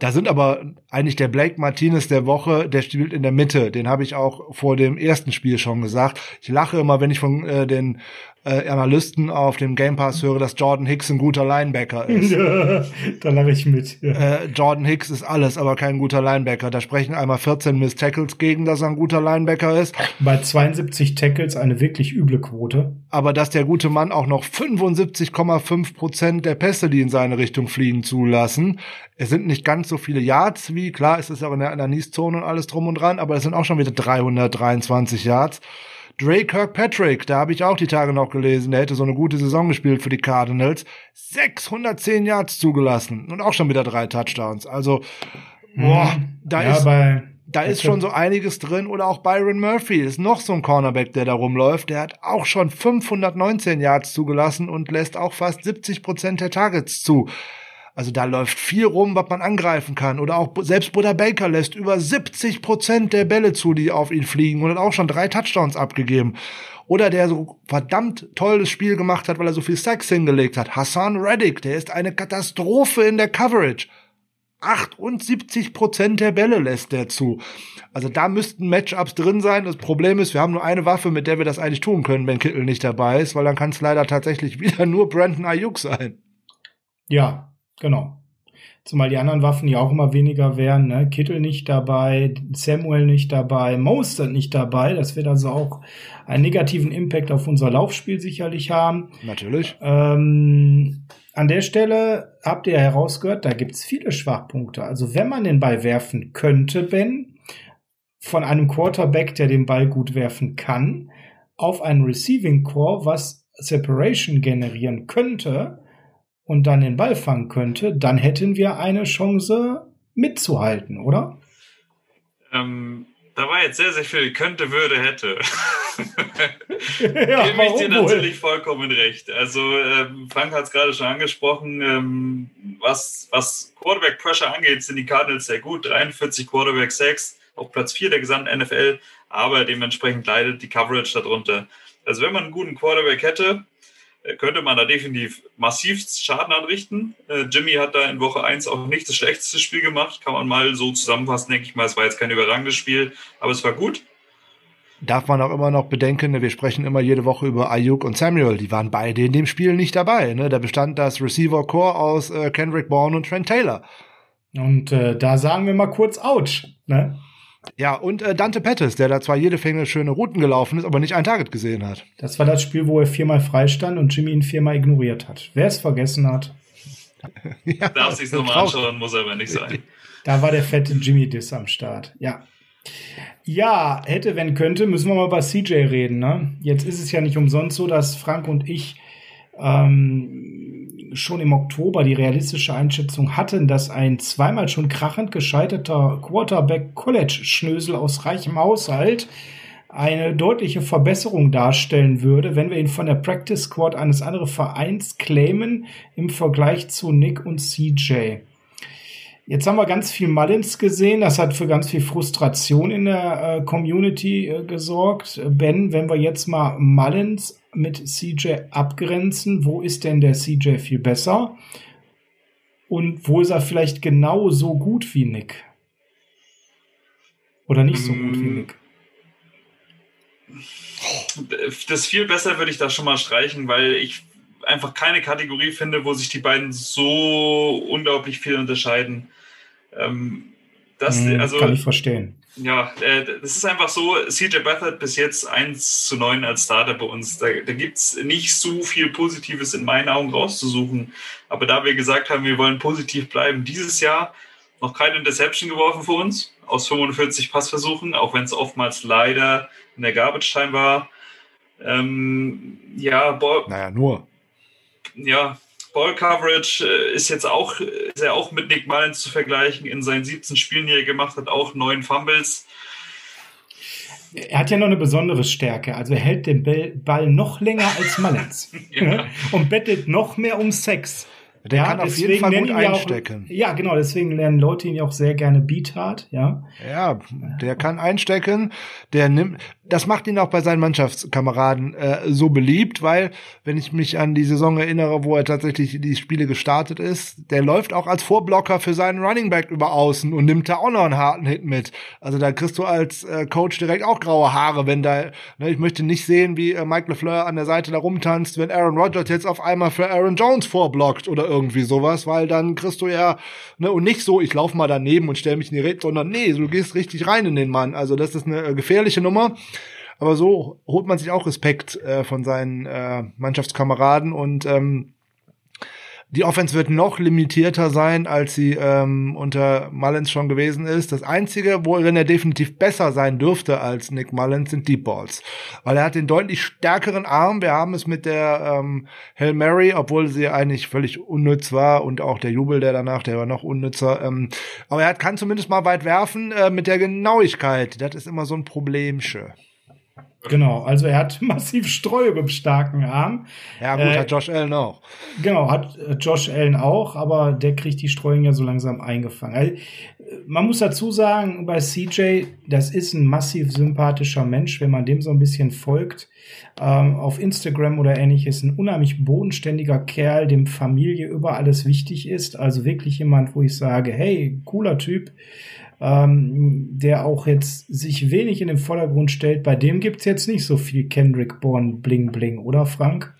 Da sind aber eigentlich der Blake Martinez der Woche, der spielt in der Mitte. Den habe ich auch vor dem ersten Spiel schon gesagt. Ich lache immer, wenn ich von äh, den äh, Analysten auf dem Game Pass höre, dass Jordan Hicks ein guter Linebacker ist. [laughs] da lache ich mit. Ja. Äh, Jordan Hicks ist alles, aber kein guter Linebacker. Da sprechen einmal 14 Miss Tackles gegen, dass er ein guter Linebacker ist. Bei 72 Tackles eine wirklich üble Quote. Aber dass der gute Mann auch noch 75,5 Prozent der Pässe, die in seine Richtung fliegen, zulassen. Es sind nicht ganz so viele Yards wie, klar, es ist auch in der, in der Nies-Zone und alles drum und dran, aber es sind auch schon wieder 323 Yards. Dre Kirkpatrick, da habe ich auch die Tage noch gelesen, der hätte so eine gute Saison gespielt für die Cardinals. 610 Yards zugelassen und auch schon wieder drei Touchdowns. Also, boah, mhm. da ja, ist, da ist schon so einiges drin. Oder auch Byron Murphy ist noch so ein Cornerback, der da rumläuft. Der hat auch schon 519 Yards zugelassen und lässt auch fast 70 Prozent der Targets zu. Also da läuft viel rum, was man angreifen kann. Oder auch selbst Buddha Baker lässt über 70 Prozent der Bälle zu, die auf ihn fliegen und hat auch schon drei Touchdowns abgegeben. Oder der so verdammt tolles Spiel gemacht hat, weil er so viel Sacks hingelegt hat. Hassan Reddick, der ist eine Katastrophe in der Coverage. 78 Prozent der Bälle lässt der zu. Also da müssten Matchups drin sein. Das Problem ist, wir haben nur eine Waffe, mit der wir das eigentlich tun können, wenn Kittel nicht dabei ist, weil dann kann es leider tatsächlich [laughs] wieder nur Brandon Ayuk sein. Ja, Genau. Zumal die anderen Waffen ja auch immer weniger wären. Ne? Kittel nicht dabei, Samuel nicht dabei, Mostert nicht dabei. Das wird also auch einen negativen Impact auf unser Laufspiel sicherlich haben. Natürlich. Ähm, an der Stelle habt ihr herausgehört, da gibt's viele Schwachpunkte. Also wenn man den Ball werfen könnte, Ben, von einem Quarterback, der den Ball gut werfen kann, auf einen Receiving Core, was Separation generieren könnte, und dann den Ball fangen könnte, dann hätten wir eine Chance mitzuhalten, oder? Ähm, da war jetzt sehr, sehr viel könnte, würde, hätte. [laughs] ja, Gebe ich dir natürlich vollkommen recht. Also ähm, Frank hat es gerade schon angesprochen, ähm, was, was Quarterback Pressure angeht, sind die Cardinals sehr gut. 43 Quarterback 6 auf Platz 4 der gesamten NFL, aber dementsprechend leidet die Coverage darunter. Also wenn man einen guten Quarterback hätte, könnte man da definitiv massiv Schaden anrichten. Äh, Jimmy hat da in Woche 1 auch nicht das schlechteste Spiel gemacht, kann man mal so zusammenfassen, denke ich mal. Es war jetzt kein überragendes Spiel, aber es war gut. Darf man auch immer noch bedenken, ne, wir sprechen immer jede Woche über Ayuk und Samuel, die waren beide in dem Spiel nicht dabei. Ne? Da bestand das Receiver Core aus äh, Kendrick Bourne und Trent Taylor. Und äh, da sagen wir mal kurz Ouch. Ne? Ja, und äh, Dante Pettis, der da zwar jede Menge schöne Routen gelaufen ist, aber nicht ein Target gesehen hat. Das war das Spiel, wo er viermal freistand und Jimmy ihn viermal ignoriert hat. Wer es vergessen hat. [laughs] ja, Darf sich's nochmal anschauen, muss aber nicht sein. [laughs] Da war der fette Jimmy Diss am Start. Ja. Ja, hätte, wenn könnte, müssen wir mal über CJ reden. Ne? Jetzt ist es ja nicht umsonst so, dass Frank und ich ähm, schon im Oktober die realistische Einschätzung hatten, dass ein zweimal schon krachend gescheiterter Quarterback-College-Schnösel aus reichem Haushalt eine deutliche Verbesserung darstellen würde, wenn wir ihn von der Practice Squad eines anderen Vereins claimen im Vergleich zu Nick und CJ. Jetzt haben wir ganz viel Mullins gesehen. Das hat für ganz viel Frustration in der äh, Community äh, gesorgt. Ben, wenn wir jetzt mal Mullins mit CJ abgrenzen, wo ist denn der CJ viel besser? Und wo ist er vielleicht genauso gut wie Nick? Oder nicht so gut wie mm. Nick? Das viel besser würde ich da schon mal streichen, weil ich einfach keine Kategorie finde, wo sich die beiden so unglaublich viel unterscheiden. Ähm, das, hm, also, kann ich verstehen. Ja, äh, das ist einfach so, CJ Beathard bis jetzt 1 zu 9 als Starter bei uns. Da, da gibt es nicht so viel Positives in meinen Augen rauszusuchen. Aber da wir gesagt haben, wir wollen positiv bleiben, dieses Jahr noch keine Interception geworfen für uns aus 45 Passversuchen, auch wenn es oftmals leider in der Garbage Time war. Ähm, ja, Ball, naja, nur. Ja, Ball Coverage äh, ist jetzt auch, ist ja auch mit Nick Mullins zu vergleichen. In seinen 17 Spielen, die er gemacht hat, auch neun Fumbles. Er hat ja noch eine besondere Stärke. Also er hält den Ball noch länger als Mullins [laughs] ja. [laughs] und bettet noch mehr um Sex. Der ja, kann auf jeden Fall gut einstecken. Auch, ja, genau, deswegen lernen Leute ihn ja auch sehr gerne Beathard, ja. Ja, der kann einstecken, der nimmt, das macht ihn auch bei seinen Mannschaftskameraden äh, so beliebt, weil, wenn ich mich an die Saison erinnere, wo er tatsächlich die Spiele gestartet ist, der läuft auch als Vorblocker für seinen Running Back über außen und nimmt da auch noch einen harten Hit mit. Also da kriegst du als äh, Coach direkt auch graue Haare, wenn da, ne, ich möchte nicht sehen, wie äh, Mike LeFleur an der Seite da rumtanzt, wenn Aaron Rodgers jetzt auf einmal für Aaron Jones vorblockt oder irgendwie sowas, weil dann kriegst du ja, ne, und nicht so, ich lauf mal daneben und stell mich in die Rede, sondern nee, du gehst richtig rein in den Mann. Also das ist eine äh, gefährliche Nummer. Aber so holt man sich auch Respekt äh, von seinen äh, Mannschaftskameraden und ähm, die Offense wird noch limitierter sein, als sie ähm, unter Mullins schon gewesen ist. Das Einzige, worin er definitiv besser sein dürfte als Nick Mullins, sind Deep Balls. Weil er hat den deutlich stärkeren Arm. Wir haben es mit der ähm, Hail Mary, obwohl sie eigentlich völlig unnütz war und auch der Jubel, der danach, der war noch unnützer. Ähm, aber er hat, kann zumindest mal weit werfen äh, mit der Genauigkeit. Das ist immer so ein Problemsche. Genau, also er hat [laughs] massiv Streuung im starken Arm. Ja, gut, äh, hat Josh Allen auch. Genau, hat äh, Josh Allen auch, aber der kriegt die Streuung ja so langsam eingefangen. Also, man muss dazu sagen, bei CJ, das ist ein massiv sympathischer Mensch, wenn man dem so ein bisschen folgt. Ähm, auf Instagram oder ähnliches, ein unheimlich bodenständiger Kerl, dem Familie über alles wichtig ist. Also wirklich jemand, wo ich sage, hey, cooler Typ ähm, der auch jetzt sich wenig in den Vordergrund stellt. Bei dem gibt's jetzt nicht so viel Kendrick Bourne Bling Bling, oder Frank?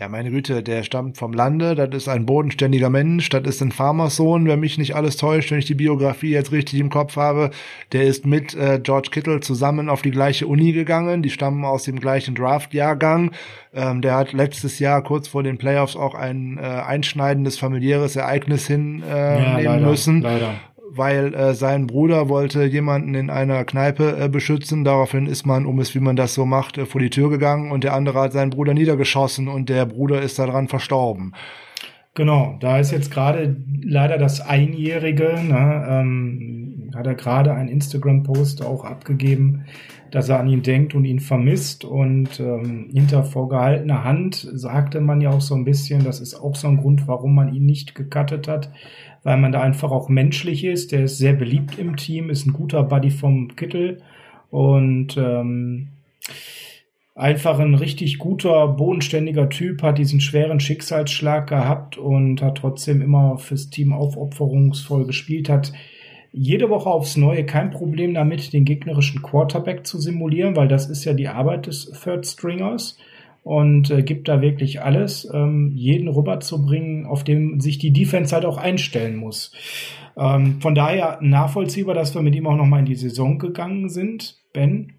Ja, meine Güte, der stammt vom Lande, das ist ein bodenständiger Mensch, das ist ein Farmersohn, wenn mich nicht alles täuscht, wenn ich die Biografie jetzt richtig im Kopf habe. Der ist mit äh, George Kittle zusammen auf die gleiche Uni gegangen, die stammen aus dem gleichen Draft-Jahrgang. Ähm, der hat letztes Jahr kurz vor den Playoffs auch ein äh, einschneidendes familiäres Ereignis hinnehmen äh, ja, leider, müssen. Leider weil äh, sein Bruder wollte jemanden in einer Kneipe äh, beschützen. Daraufhin ist man, um es wie man das so macht, äh, vor die Tür gegangen und der andere hat seinen Bruder niedergeschossen und der Bruder ist daran verstorben. Genau, da ist jetzt gerade leider das Einjährige, ne, ähm, hat er gerade einen Instagram-Post auch abgegeben, dass er an ihn denkt und ihn vermisst und ähm, hinter vorgehaltener Hand sagte man ja auch so ein bisschen, das ist auch so ein Grund, warum man ihn nicht gecuttet hat, weil man da einfach auch menschlich ist. Der ist sehr beliebt im Team, ist ein guter Buddy vom Kittel und ähm, einfach ein richtig guter, bodenständiger Typ, hat diesen schweren Schicksalsschlag gehabt und hat trotzdem immer fürs Team aufopferungsvoll gespielt, hat jede Woche aufs Neue kein Problem damit, den gegnerischen Quarterback zu simulieren, weil das ist ja die Arbeit des Third Stringers. Und äh, gibt da wirklich alles, ähm, jeden rüberzubringen, auf dem sich die Defense halt auch einstellen muss. Ähm, von daher nachvollziehbar, dass wir mit ihm auch noch mal in die Saison gegangen sind, Ben.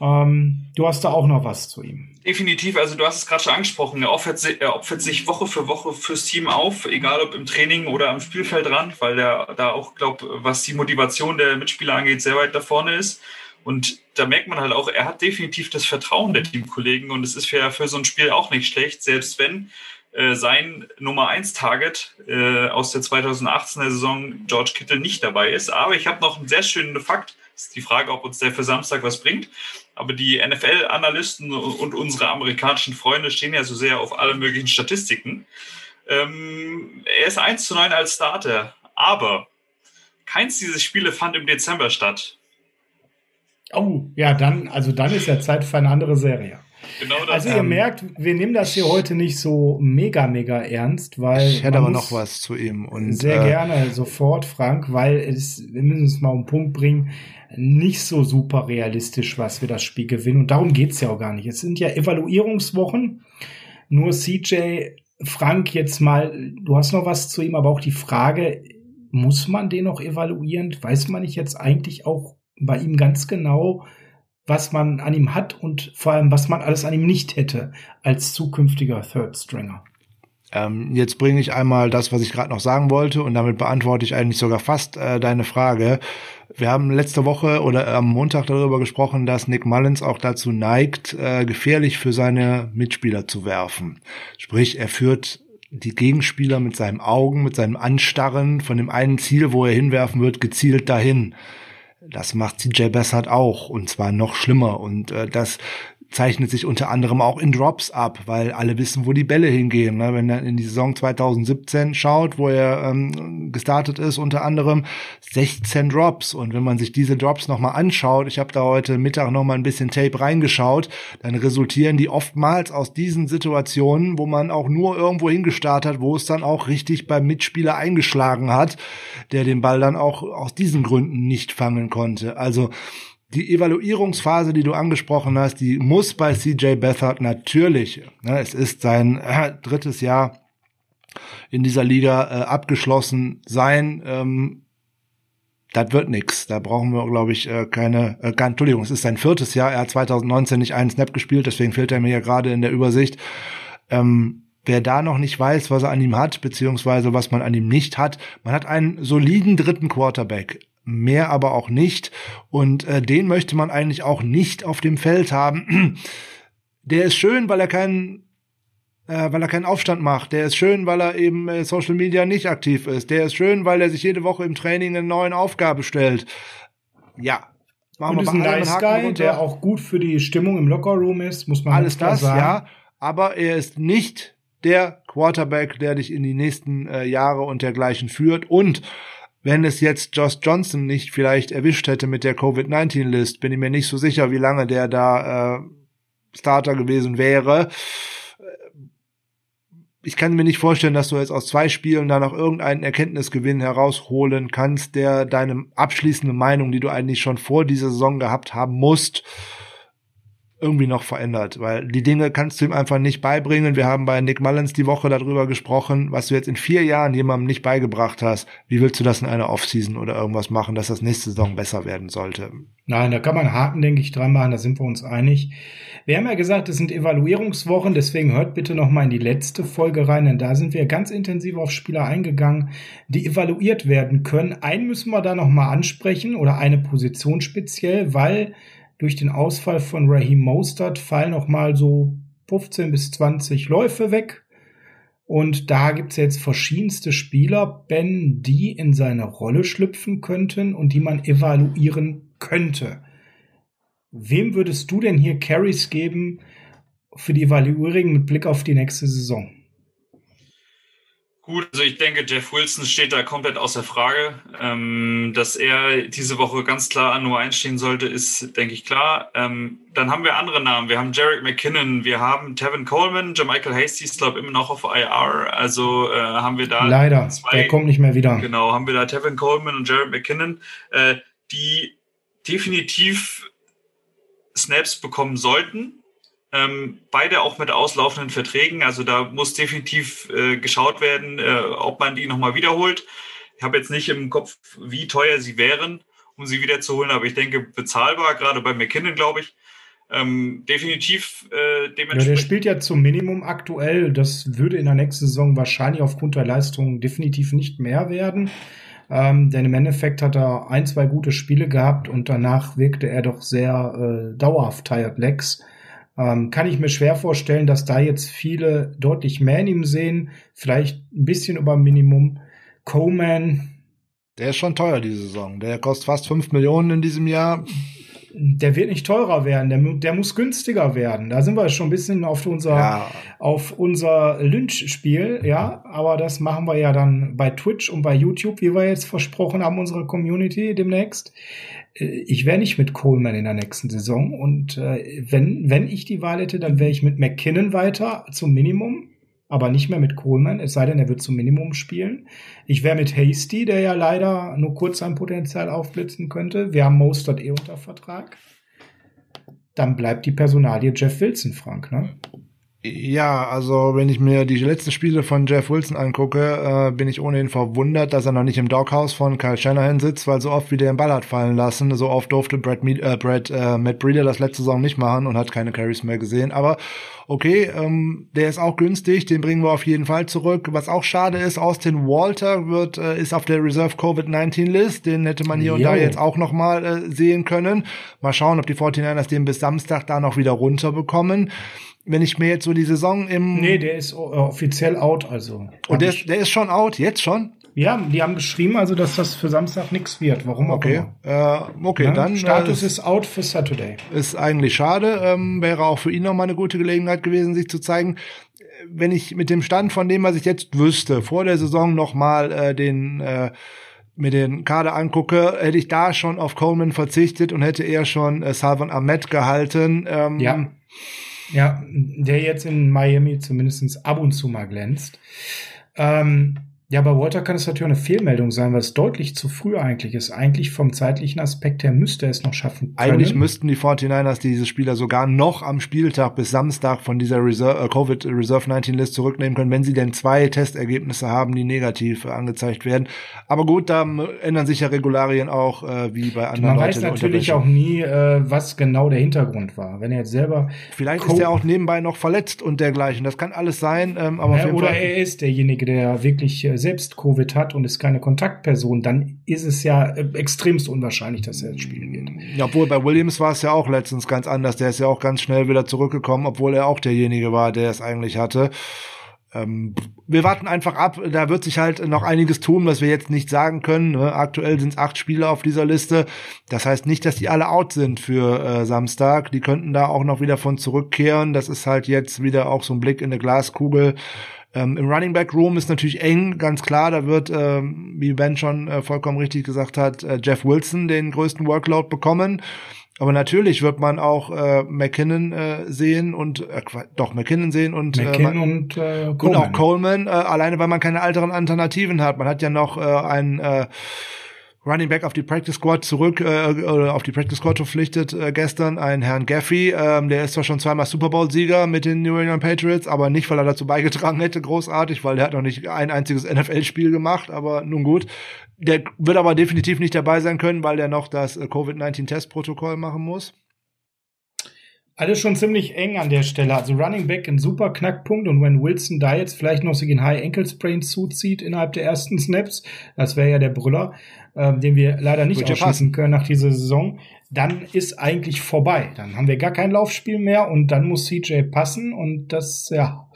Ähm, du hast da auch noch was zu ihm. Definitiv, also du hast es gerade schon angesprochen, er opfert, er opfert, sich Woche für Woche fürs Team auf, egal ob im Training oder am Spielfeld ran, weil er da auch, glaube was die Motivation der Mitspieler angeht, sehr weit da vorne ist. Und da merkt man halt auch, er hat definitiv das Vertrauen der Teamkollegen und es ist für, für so ein Spiel auch nicht schlecht, selbst wenn äh, sein Nummer 1 Target äh, aus der 2018er Saison George Kittle nicht dabei ist. Aber ich habe noch einen sehr schönen Fakt. Ist die Frage, ob uns der für Samstag was bringt. Aber die NFL-Analysten und unsere amerikanischen Freunde stehen ja so sehr auf alle möglichen Statistiken. Ähm, er ist 1 zu 9 als Starter, aber keins dieser Spiele fand im Dezember statt. Oh, ja, dann, also dann ist ja Zeit für eine andere Serie. Genau das. Also ihr ähm, merkt, wir nehmen das hier heute nicht so mega, mega ernst, weil. Ich hätte aber noch was zu ihm. Und, sehr äh, gerne, sofort, Frank, weil es, wir müssen es mal um den Punkt bringen, nicht so super realistisch, was wir das Spiel gewinnen. Und darum geht's ja auch gar nicht. Es sind ja Evaluierungswochen. Nur CJ, Frank, jetzt mal, du hast noch was zu ihm, aber auch die Frage, muss man den noch evaluieren? Weiß man nicht jetzt eigentlich auch bei ihm ganz genau, was man an ihm hat und vor allem, was man alles an ihm nicht hätte als zukünftiger Third Stringer. Ähm, jetzt bringe ich einmal das, was ich gerade noch sagen wollte und damit beantworte ich eigentlich sogar fast äh, deine Frage. Wir haben letzte Woche oder am Montag darüber gesprochen, dass Nick Mullins auch dazu neigt, äh, gefährlich für seine Mitspieler zu werfen. Sprich, er führt die Gegenspieler mit seinen Augen, mit seinem Anstarren von dem einen Ziel, wo er hinwerfen wird, gezielt dahin. Das macht CJ Bessert auch und zwar noch schlimmer. Und äh, das zeichnet sich unter anderem auch in Drops ab, weil alle wissen, wo die Bälle hingehen. Ne? Wenn er in die Saison 2017 schaut, wo er ähm, gestartet ist, unter anderem 16 Drops. Und wenn man sich diese Drops nochmal anschaut, ich habe da heute Mittag nochmal ein bisschen Tape reingeschaut, dann resultieren die oftmals aus diesen Situationen, wo man auch nur irgendwo hingestartet hat, wo es dann auch richtig beim Mitspieler eingeschlagen hat, der den Ball dann auch aus diesen Gründen nicht fangen konnte. Also die Evaluierungsphase, die du angesprochen hast, die muss bei CJ Beathard natürlich, ne, es ist sein äh, drittes Jahr in dieser Liga äh, abgeschlossen sein. Ähm, das wird nix. Da brauchen wir, glaube ich, äh, keine, äh, keine, Entschuldigung, es ist sein viertes Jahr. Er hat 2019 nicht einen Snap gespielt, deswegen fehlt er mir ja gerade in der Übersicht. Ähm, wer da noch nicht weiß, was er an ihm hat, beziehungsweise was man an ihm nicht hat, man hat einen soliden dritten Quarterback mehr aber auch nicht. Und äh, den möchte man eigentlich auch nicht auf dem Feld haben. [clears throat] Der ist schön, weil er keinen äh, weil er keinen Aufstand macht. Der ist schön, weil er eben äh, Social Media nicht aktiv ist. Der ist schön, weil er sich jede Woche im Training eine neue Aufgabe stellt. Ja. Machen Und wir ist ein nice Guy, der auch gut für die Stimmung im Lockerroom ist, muss man Alles das, sagen. ja. Aber er ist nicht der Quarterback, der dich in die nächsten äh, Jahre und dergleichen führt. Und wenn es jetzt Josh Johnson nicht vielleicht erwischt hätte mit der Covid-19-List, bin ich mir nicht so sicher, wie lange der da äh, Starter gewesen wäre. Ich kann mir nicht vorstellen, dass du jetzt aus zwei Spielen da noch irgendeinen Erkenntnisgewinn herausholen kannst, der deine abschließende Meinung, die du eigentlich schon vor dieser Saison gehabt haben musst, irgendwie noch verändert, weil die Dinge kannst du ihm einfach nicht beibringen. Wir haben bei Nick Mullins die Woche darüber gesprochen, was du jetzt in vier Jahren jemandem nicht beigebracht hast. Wie willst du das in einer Offseason oder irgendwas machen, dass das nächste Saison besser werden sollte? Nein, da kann man Haken, denke ich, dran machen, da sind wir uns einig. Wir haben ja gesagt, es sind Evaluierungswochen, deswegen hört bitte noch mal in die letzte Folge rein, denn da sind wir ganz intensiv auf Spieler eingegangen, die evaluiert werden können. Einen müssen wir da noch mal ansprechen oder eine Position speziell, weil durch den Ausfall von Raheem Mostert fallen noch mal so 15 bis 20 Läufe weg. Und da gibt's jetzt verschiedenste Spieler, Ben, die in seine Rolle schlüpfen könnten und die man evaluieren könnte. Wem würdest du denn hier Carries geben für die Evaluierung mit Blick auf die nächste Saison? Gut, also ich denke, Jeff Wilson steht da komplett außer Frage. Ähm, dass er diese Woche ganz klar an Nummer 1 stehen sollte, ist, denke ich, klar. Ähm, dann haben wir andere Namen. Wir haben Jarek McKinnon, wir haben Tevin Coleman, Jermichael Hasty ist, glaube ich, immer noch auf IR. Also äh, haben wir da Leider, zwei, der kommt nicht mehr wieder. Genau, haben wir da Tevin Coleman und Jarek McKinnon, äh, die definitiv Snaps bekommen sollten Ähm, beide auch mit auslaufenden Verträgen. Also da muss definitiv äh, geschaut werden, äh, ob man die nochmal wiederholt. Ich habe jetzt nicht im Kopf, wie teuer sie wären, um sie wiederzuholen, aber ich denke bezahlbar, gerade bei McKinnon, glaube ich. Ähm, definitiv äh, dementsprechend. Ja, der spielt ja zum Minimum aktuell. Das würde in der nächsten Saison wahrscheinlich aufgrund der Leistung definitiv nicht mehr werden. Ähm, denn im Endeffekt hat er ein, zwei gute Spiele gehabt und danach wirkte er doch sehr äh, dauerhaft Tired Legs. Ähm, kann ich mir schwer vorstellen, dass da jetzt viele deutlich mehr in ihm sehen. Vielleicht ein bisschen über Minimum. Coleman. Der ist schon teuer diese Saison. Der kostet fast fünf Millionen in diesem Jahr der wird nicht teurer werden, der, der muss günstiger werden. Da sind wir schon ein bisschen auf unser, ja. auf unser Lynch-Spiel, ja, aber das machen wir ja dann bei Twitch und bei YouTube, wie wir jetzt versprochen haben, unsere Community demnächst. Äh, ich wäre nicht mit Coleman in der nächsten Saison und äh, wenn, wenn ich die Wahl hätte, dann wäre ich mit McKinnon weiter zum Minimum aber nicht mehr mit Coleman, es sei denn, er wird zum Minimum spielen. Ich wäre mit Hasty, der ja leider nur kurz sein Potenzial aufblitzen könnte. Wir haben Mostert eh unter Vertrag. Dann bleibt die Personalie Jeff Wilson, Frank, ne? Ja, also wenn ich mir die letzten Spiele von Jeff Wilson angucke, äh, bin ich ohnehin verwundert, dass er noch nicht im Doghouse von Kyle Shanahan sitzt, weil so oft wie der den Ball hat fallen lassen, so oft durfte Brad, Mead, äh, Brad äh, Matt Breeder das letzte Saison nicht machen und hat keine Carries mehr gesehen. Aber okay, ähm, der ist auch günstig, den bringen wir auf jeden Fall zurück. Was auch schade ist, Austin Walter wird ist auf der Reserve Covid-19 List, den hätte man hier jo. und da jetzt auch noch mal äh, sehen können. Mal schauen, ob die 49ers den bis Samstag da noch wieder runterbekommen wenn ich mir jetzt so die Saison im. Nee, der ist offiziell out, also. Und der, ist, der ist schon out, jetzt schon? Ja, die haben geschrieben, also dass das für Samstag nichts wird. Warum auch okay. immer. Äh, okay, ja, dann. Status äh, ist out für Saturday. Ist eigentlich schade. Ähm, wäre auch für ihn nochmal eine gute Gelegenheit gewesen, sich zu zeigen. Wenn ich mit dem Stand von dem, was ich jetzt wüsste, vor der Saison nochmal äh, den äh, mir den Kader angucke, hätte ich da schon auf Coleman verzichtet und hätte eher schon äh, Salvan Ahmed gehalten. Ähm, ja. Ja, der jetzt in Miami zumindest ab und zu mal glänzt. Ähm, ja, bei Walter kann es natürlich eine Fehlmeldung sein, weil es deutlich zu früh eigentlich ist. Eigentlich vom zeitlichen Aspekt her müsste er es noch schaffen können. Eigentlich müssten die 49ers diese Spieler sogar noch am Spieltag bis Samstag von dieser Reserve, äh, Covid Reserve 19 List zurücknehmen können, wenn sie denn zwei Testergebnisse haben, die negativ äh, angezeigt werden. Aber gut, da ändern sich ja Regularien auch äh, wie bei anderen. Man weiß natürlich auch nie, äh, was genau der Hintergrund war. Wenn er jetzt selber vielleicht ist er auch nebenbei noch verletzt und dergleichen. Das kann alles sein. Ähm, aber ja, oder er ist derjenige, der wirklich äh, selbst Covid hat und ist keine Kontaktperson, dann ist es ja äh, extremst unwahrscheinlich, dass er spielen wird. Ja, obwohl bei Williams war es ja auch letztens ganz anders. Der ist ja auch ganz schnell wieder zurückgekommen, obwohl er auch derjenige war, der es eigentlich hatte. Ähm, wir warten einfach ab. Da wird sich halt noch einiges tun, was wir jetzt nicht sagen können. Ne? Aktuell sind es acht Spieler auf dieser Liste. Das heißt nicht, dass die alle out sind für äh, Samstag. Die könnten da auch noch wieder von zurückkehren. Das ist halt jetzt wieder auch so ein Blick in eine Glaskugel. Ähm, Im Running Back Room ist natürlich eng, ganz klar. Da wird, ähm, wie Ben schon äh, vollkommen richtig gesagt hat, äh, Jeff Wilson den größten Workload bekommen. Aber natürlich wird man auch äh, McKinnon äh, sehen und äh, doch McKinnon sehen und äh, McKinnon äh, und, äh, Coleman. und auch Coleman, äh, alleine weil man keine alteren Alternativen hat. Man hat ja noch äh, einen äh, Running Back auf die Practice Squad zurück, äh, auf die Practice Squad verpflichtet äh, gestern, einen Herrn Gaffey. Ähm, der ist zwar schon zweimal Super Bowl-Sieger mit den New England Patriots, aber nicht, weil er dazu beigetragen hätte, großartig, weil der hat noch nicht ein einziges NFL-Spiel gemacht, aber nun gut. Der wird aber definitiv nicht dabei sein können, weil der noch das äh, Covid-19-Testprotokoll machen muss. Alles schon ziemlich eng an der Stelle. Also Running Back ein super Knackpunkt und wenn Wilson da jetzt vielleicht noch sich in High Ankle Sprain zuzieht innerhalb der ersten Snaps, das wäre ja der Brüller, äh, den wir leider nicht Wird ausschließen können nach dieser Saison, dann ist eigentlich vorbei. Dann haben wir gar kein Laufspiel mehr und dann muss CJ passen und das, ja,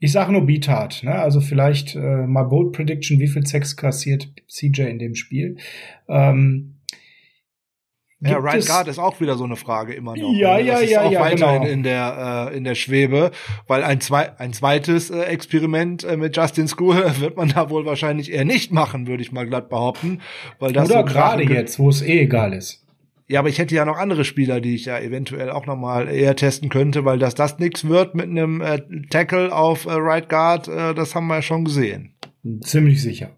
ich sage nur Beat ne? Also vielleicht äh, mal Bold Prediction, wie viel Sex kassiert CJ in dem Spiel. Ähm, ja, Right Guard ist auch wieder so eine Frage immer noch. Ja, ne? ja, das ist ja, auch ja, weiterhin genau. in der äh, in der Schwebe, weil ein, zwei, ein zweites äh, Experiment äh, mit Justin School [laughs] wird man da wohl wahrscheinlich eher nicht machen, würde ich mal glatt behaupten, weil das Oder so gerade jetzt, wo es eh egal ist. Ja, aber ich hätte ja noch andere Spieler, die ich ja eventuell auch noch mal eher testen könnte, weil dass das nichts wird mit einem äh, Tackle auf äh, Right Guard, äh, das haben wir ja schon gesehen. Ziemlich sicher.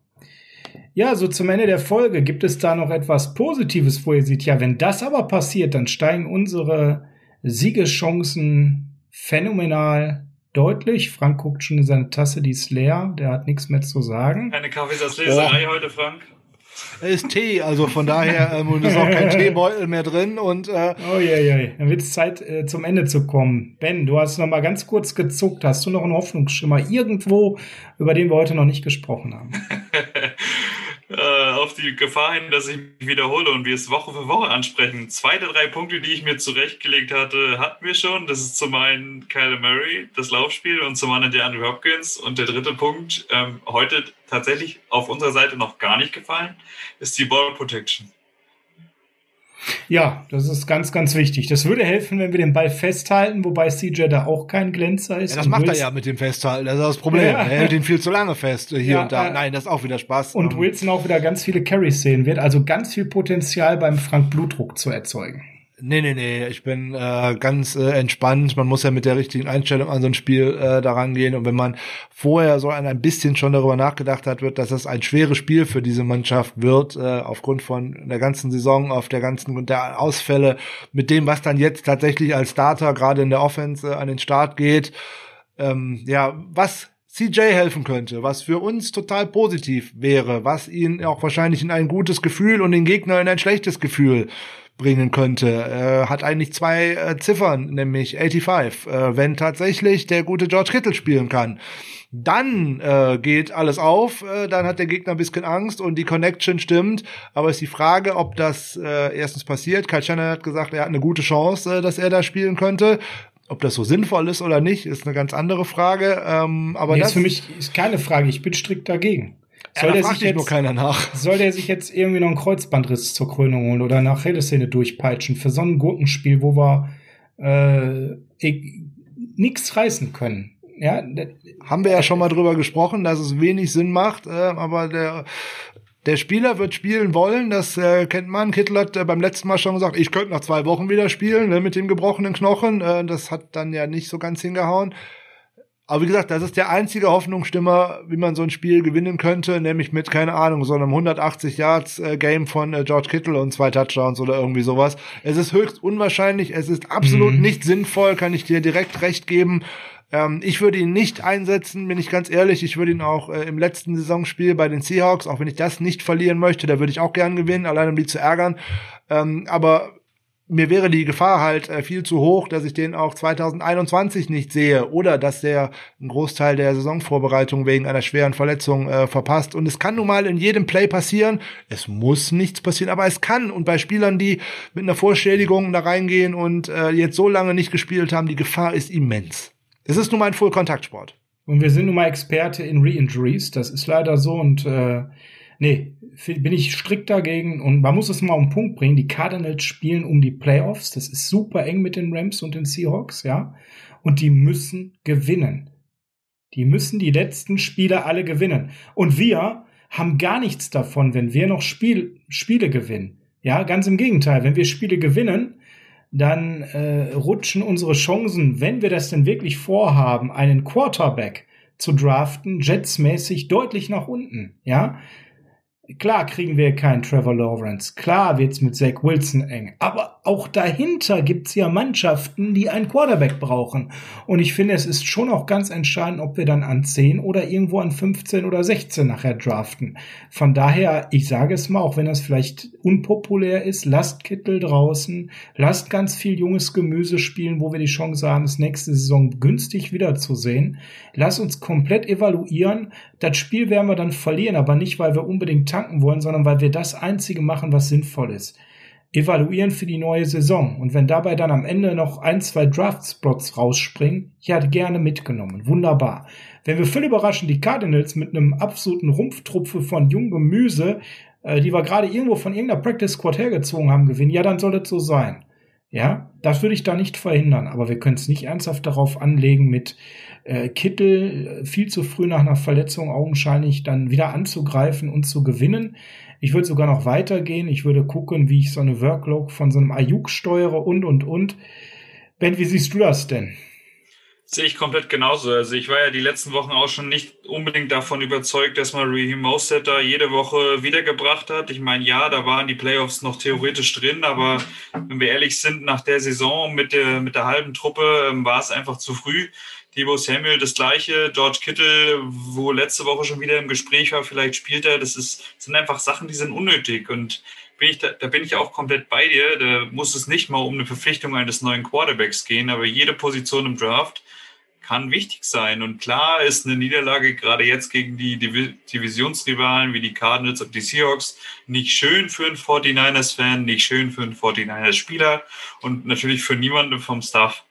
Ja, so zum Ende der Folge gibt es da noch etwas Positives, wo ihr seht, ja, wenn das aber passiert, dann steigen unsere Siegeschancen phänomenal deutlich. Frank guckt schon in seine Tasse, die ist leer, der hat nichts mehr zu sagen. Keine Kaffeesatzleserei oh. heute, Frank. ist Tee, also von daher ähm, und ist auch kein [laughs] Teebeutel mehr drin und äh, oh je, je. dann wird es Zeit äh, zum Ende zu kommen. Ben, du hast noch mal ganz kurz gezuckt. Hast du noch einen Hoffnungsschimmer irgendwo, über den wir heute noch nicht gesprochen haben? [laughs] die Gefahr hin, dass ich mich wiederhole und wir es Woche für Woche ansprechen. Zwei der drei Punkte, die ich mir zurechtgelegt hatte, hatten wir schon. Das ist zum einen Kyle Murray, das Laufspiel, und zum anderen der Andrew Hopkins. Und der dritte Punkt, ähm, heute tatsächlich auf unserer Seite noch gar nicht gefallen, ist die Ball Protection. Ja, das ist ganz, ganz wichtig. Das würde helfen, wenn wir den Ball festhalten, wobei CJ da auch kein Glänzer ist. Ja, das macht er ja mit dem Festhalten. Das ist das Problem. Ja. Er hält ihn viel zu lange fest hier ja, und da. Äh, Nein, das ist auch wieder Spaß. Und Wilson auch wieder ganz viele Carries sehen wird. Also ganz viel Potenzial beim Frank Blutdruck zu erzeugen. Nee, nee, nee, ich bin äh, ganz äh, entspannt. Man muss ja mit der richtigen Einstellung an so ein Spiel äh, daran gehen. Und wenn man vorher so ein, bisschen schon darüber nachgedacht hat, wird, dass das ein schweres Spiel für diese Mannschaft wird, äh, aufgrund von der ganzen Saison, auf der ganzen der Ausfälle, mit dem, was dann jetzt tatsächlich als Starter gerade in der Offense äh, an den Start geht. Ähm, ja, was CJ helfen könnte, was für uns total positiv wäre, was ihn auch wahrscheinlich in ein gutes Gefühl und den Gegner in ein schlechtes Gefühl bringen könnte. Äh, hat eigentlich zwei äh, Ziffern, nämlich 85. Äh, wenn tatsächlich der gute George Kittle spielen kann, dann äh, geht alles auf, äh, dann hat der Gegner ein bisschen Angst und die Connection stimmt. Aber ist die Frage, ob das äh, erstens passiert. Kyle Shannon hat gesagt, er hat eine gute Chance, äh, dass er da spielen könnte. Ob das so sinnvoll ist oder nicht, ist eine ganz andere Frage. Ähm, aber nee, das ist für mich ist keine Frage. Ich bin strikt dagegen. Soll ja, der sich jetzt, nur keiner nach. Soll der sich jetzt irgendwie noch einen Kreuzbandriss zur Krönung holen oder nach Helleszene durchpeitschen für so ein Gurkenspiel, wo wir äh, nichts reißen können? Ja, haben wir ja schon mal drüber gesprochen, dass es wenig Sinn macht, äh, aber der der Spieler wird spielen wollen, das äh, kennt man. Kittel hat äh, beim letzten Mal schon gesagt, ich könnte nach zwei Wochen wieder spielen ne, mit dem gebrochenen Knochen. Äh, das hat dann ja nicht so ganz hingehauen. Aber wie gesagt, das ist der einzige Hoffnungsstimmer, wie man so ein Spiel gewinnen könnte, nämlich mit, keine Ahnung, so einem 180 Yards äh, Game von äh, George Kittle und zwei Touchdowns oder irgendwie sowas. Es ist höchst unwahrscheinlich, es ist absolut mhm. nicht sinnvoll, kann ich dir direkt recht geben. Ähm, ich würde ihn nicht einsetzen, bin ich ganz ehrlich. Ich würde ihn auch äh, im letzten Saisonspiel bei den Seahawks, auch wenn ich das nicht verlieren möchte, da würde ich auch gern gewinnen, allein um die zu ärgern. Ähm, aber mir wäre die Gefahr halt äh, viel zu hoch, dass ich den auch 2021 nicht sehe oder dass der einen Großteil der Saisonvorbereitung wegen einer schweren Verletzung äh, verpasst. Und es kann nun mal in jedem Play passieren. Es muss nichts passieren, aber es kann. Und bei Spielern, die mit einer Vorschädigung da reingehen und äh, jetzt so lange nicht gespielt haben, die Gefahr ist immens. Es ist nun mal ein Full-Kontaktsport. Und wir sind nun mal Experte in Re-Injuries. Das ist leider so und äh, nee, bin ich strikt dagegen und man muss es mal auf den Punkt bringen. Die Cardinals spielen um die Playoffs. Das ist super eng mit den Rams und den Seahawks, ja. Und die müssen gewinnen. Die müssen die letzten Spiele alle gewinnen. Und wir haben gar nichts davon, wenn wir noch Spiel, Spiele gewinnen. Ja, ganz im Gegenteil. Wenn wir Spiele gewinnen, dann äh, rutschen unsere Chancen, wenn wir das denn wirklich vorhaben, einen Quarterback zu draften, jetsmäßig deutlich nach unten. Ja, Klar kriegen wir keinen Trevor Lawrence, klar wird's mit Zach Wilson eng, aber auch dahinter gibt's ja Mannschaften, die einen Quarterback brauchen. Und ich finde, es ist schon auch ganz entscheidend, ob wir dann an 10 oder irgendwo an 15 oder 16 nachher draften. Von daher, ich sage es mal, auch wenn das vielleicht unpopulär ist, lasst Kittel draußen, lasst ganz viel junges Gemüse spielen, wo wir die Chance haben, es nächste Saison günstig wiederzusehen. Lasst uns komplett evaluieren. Das Spiel werden wir dann verlieren, aber nicht, weil wir unbedingt tanken wollen, sondern weil wir das Einzige machen, was sinnvoll ist. Evaluieren für die neue Saison. Und wenn dabei dann am Ende noch ein, zwei Draft-Spots rausspringen, ja, gerne mitgenommen. Wunderbar. Wenn wir völlig überraschen, die Cardinals mit einem absoluten Rumpftrumpfe von jungem Gemüse, äh, die wir gerade irgendwo von irgendeiner Practice Squad hergezogen haben, gewinnen, ja, dann soll das so sein. Ja, das würde ich da nicht verhindern, aber wir können es nicht ernsthaft darauf anlegen, mit äh, Kittel äh, viel zu früh nach einer Verletzung augenscheinlich dann wieder anzugreifen und zu gewinnen. Ich würde sogar noch weitergehen. Ich würde gucken, wie ich so eine Workload von so einem Ayuk steuere und, und, und. Ben, wie siehst du das denn? Sehe ich komplett genauso. Also ich war ja die letzten Wochen auch schon nicht unbedingt davon überzeugt, dass man Raheem Mostert da jede Woche wiedergebracht hat. Ich meine, ja, da waren die Playoffs noch theoretisch drin, aber wenn wir ehrlich sind, nach der Saison mit der, mit der halben Truppe ähm, war es einfach zu früh. Debo Samuel das gleiche, George Kittle, wo letzte Woche schon wieder im Gespräch war, vielleicht spielt er. Das ist, das sind einfach Sachen, die sind unnötig und bin ich da, da bin ich auch komplett bei dir. Da muss es nicht mal um eine Verpflichtung eines neuen Quarterbacks gehen, aber jede Position im Draft kann wichtig sein. Und klar ist eine Niederlage gerade jetzt gegen die Divisionsrivalen wie die Cardinals und die Seahawks nicht schön für einen 49ers-Fan, nicht schön für einen 49ers-Spieler und natürlich für niemanden vom Staff.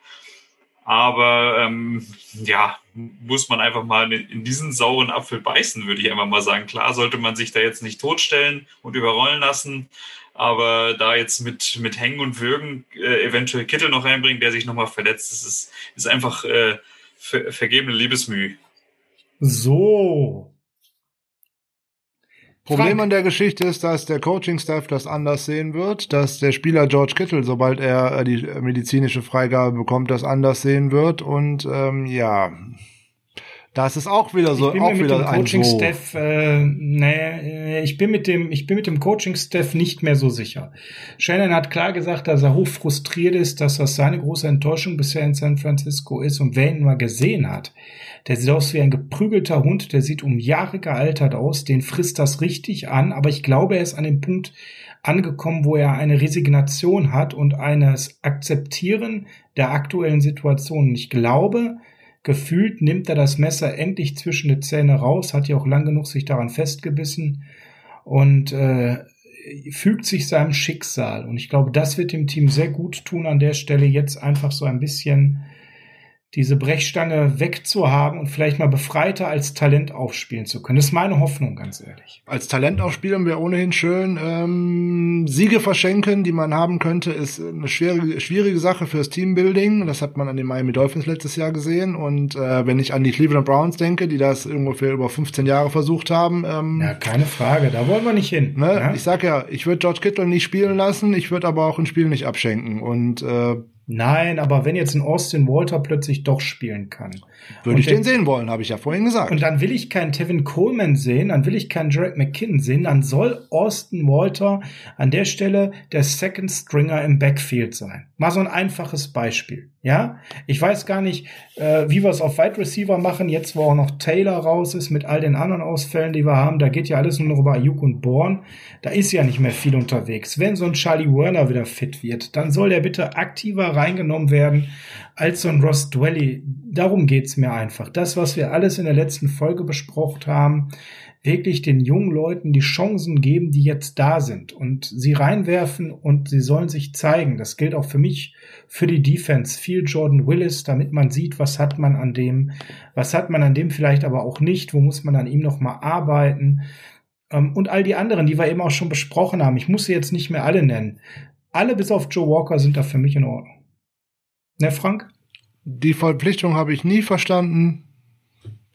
Aber ähm, ja, muss man einfach mal in diesen sauren Apfel beißen, würde ich einfach mal sagen. Klar sollte man sich da jetzt nicht totstellen und überrollen lassen. Aber da jetzt mit, mit Hängen und Würgen äh, eventuell Kittel noch reinbringen, der sich nochmal verletzt, das ist, ist einfach äh, ver vergebene Liebesmüh. So. Problem Frank. an der Geschichte ist, dass der Coaching-Staff das anders sehen wird, dass der Spieler George Kittle, sobald er äh, die medizinische Freigabe bekommt, das anders sehen wird und ähm, ja, das ist auch wieder so, ich bin auch mit wieder dem Coaching Staff, äh, nee, ich bin mit dem, ich bin mit dem Coaching Staff nicht mehr so sicher. Shannon hat klar gesagt, dass er hoch frustriert ist, dass das seine große Enttäuschung bisher in San Francisco ist und wer ihn mal gesehen hat, der sieht aus wie ein geprügelter Hund, der sieht um Jahre gealtert aus, den frisst das richtig an, aber ich glaube, er ist an dem Punkt angekommen, wo er eine Resignation hat und eines Akzeptieren der aktuellen Situation. Und ich glaube, gefühlt nimmt er das Messer endlich zwischen die Zähne raus, hat ja auch lang genug sich daran festgebissen und äh, fügt sich seinem Schicksal. Und ich glaube, das wird dem Team sehr gut tun, an der Stelle jetzt einfach so ein bisschen diese Brechstange wegzuhaben und vielleicht mal befreiter als Talent aufspielen zu können. Das ist meine Hoffnung, ganz ehrlich. Als Talent aufspielen wäre ohnehin schön. Ähm, Siege verschenken, die man haben könnte, ist eine schwierige, schwierige Sache fürs Teambuilding. Das hat man an den Miami Dolphins letztes Jahr gesehen. Und äh, wenn ich an die Cleveland Browns denke, die das ungefähr über 15 Jahre versucht haben. Ähm, ja, keine Frage, da wollen wir nicht hin. Ne? Ja? Ich sag ja, ich würde George Kittle nicht spielen lassen, ich würde aber auch ein Spiel nicht abschenken. Und äh, Nein, aber wenn jetzt ein Austin Walter plötzlich doch spielen kann. Würde ich den, den sehen wollen, habe ich ja vorhin gesagt. Und dann will ich keinen Tevin Coleman sehen, dann will ich keinen Jarek McKinnon sehen, dann soll Austin Walter an der Stelle der Second Stringer im Backfield sein. Mal so ein einfaches Beispiel. Ja, ich weiß gar nicht, äh, wie wir es auf Wide Receiver machen, jetzt wo auch noch Taylor raus ist mit all den anderen Ausfällen, die wir haben. Da geht ja alles nur noch über Ayuk und Born. Da ist ja nicht mehr viel unterwegs. Wenn so ein Charlie Werner wieder fit wird, dann soll der bitte aktiver reingenommen werden als so ein Ross Dwelly. Darum geht's mir einfach. Das, was wir alles in der letzten Folge besprochen haben, wirklich den jungen Leuten die Chancen geben, die jetzt da sind und sie reinwerfen und sie sollen sich zeigen. Das gilt auch für mich, für die Defense. Viel Jordan Willis, damit man sieht, was hat man an dem, was hat man an dem vielleicht aber auch nicht, wo muss man an ihm noch mal arbeiten. Ähm, und all die anderen, die wir eben auch schon besprochen haben. Ich muss sie jetzt nicht mehr alle nennen. Alle bis auf Joe Walker sind da für mich in Ordnung. Ne, Frank? Die Verpflichtung habe ich nie verstanden.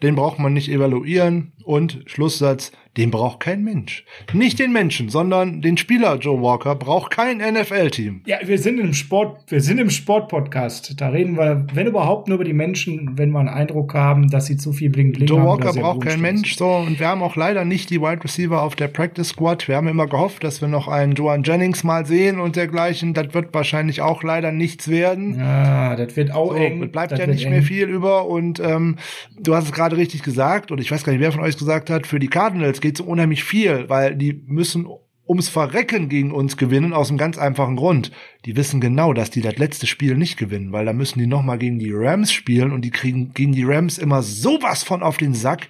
Den braucht man nicht evaluieren. Und Schlusssatz, den braucht kein Mensch. Nicht den Menschen, sondern den Spieler Joe Walker braucht kein NFL-Team. Ja, wir sind im Sport, wir sind im Sportpodcast. Da reden wir, wenn überhaupt, nur über die Menschen, wenn wir einen Eindruck haben, dass sie zu viel bling bling Joe haben. Walker braucht kein Mensch, so. Und wir haben auch leider nicht die Wide Receiver auf der Practice Squad. Wir haben immer gehofft, dass wir noch einen Joan Jennings mal sehen und dergleichen. Das wird wahrscheinlich auch leider nichts werden. Ja, das wird auch so, eng. Bleibt das ja nicht eng. mehr viel über. Und ähm, du hast es gerade richtig gesagt, und ich weiß gar nicht, wer von euch gesagt hat, für die Cardinals geht es unheimlich viel, weil die müssen ums Verrecken gegen uns gewinnen, aus einem ganz einfachen Grund. Die wissen genau, dass die das letzte Spiel nicht gewinnen, weil da müssen die nochmal gegen die Rams spielen und die kriegen gegen die Rams immer sowas von auf den Sack.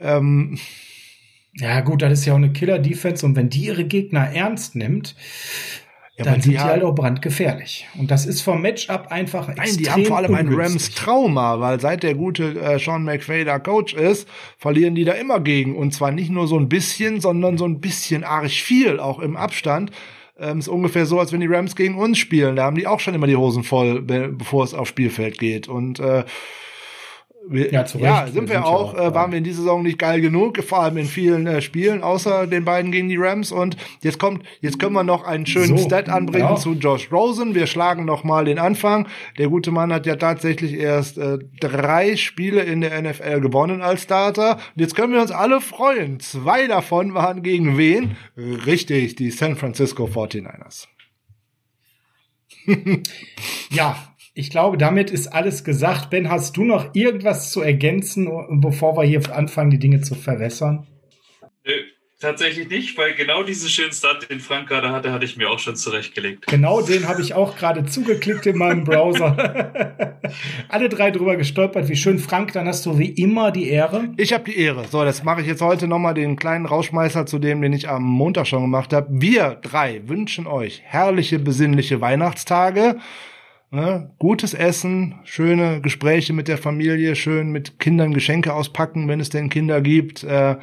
Ähm ja, gut, das ist ja auch eine Killer-Defense und wenn die ihre Gegner ernst nimmt, ja, dann sind die halt auch brandgefährlich. Und das ist vom Matchup einfach Nein, extrem die haben vor allem ein Rams-Trauma, weil seit der gute äh, Sean McVay da Coach ist, verlieren die da immer gegen. Und zwar nicht nur so ein bisschen, sondern so ein bisschen arg viel, auch im Abstand. Ähm, ist ungefähr so, als wenn die Rams gegen uns spielen. Da haben die auch schon immer die Hosen voll, bevor es aufs Spielfeld geht. Und äh, Wir, ja, zu ja, sind wir, sind auch, auch äh, waren wir in dieser Saison nicht geil genug, vor allem in vielen äh, Spielen, außer den beiden gegen die Rams. Und jetzt kommt, jetzt können wir noch einen schönen so, Stat anbringen ja. zu Josh Rosen. Wir schlagen noch mal den Anfang. Der gute Mann hat ja tatsächlich erst äh, drei Spiele in der NFL gewonnen als Starter. Und jetzt können wir uns alle freuen. Zwei davon waren gegen wen? Richtig, die San Francisco 49ers. ja, ich glaube, damit ist alles gesagt. Ben, hast du noch irgendwas zu ergänzen, bevor wir hier anfangen, die Dinge zu verwässern? Nö, tatsächlich nicht, weil genau diesen schönen Start, den Frank gerade hatte, hatte ich mir auch schon zurechtgelegt. Genau den habe ich auch gerade zugeklickt in meinem Browser. [laughs] Alle drei drüber gestolpert. Wie schön, Frank, dann hast du wie immer die Ehre. Ich habe die Ehre. So, das mache ich jetzt heute nochmal den kleinen Rauschmeißer zu dem, den ich am Montag schon gemacht habe. Wir drei wünschen euch herrliche, besinnliche Weihnachtstage. Ne? Gutes Essen, schöne Gespräche mit der Familie, schön mit Kindern Geschenke auspacken, wenn es denn Kinder gibt. Äh,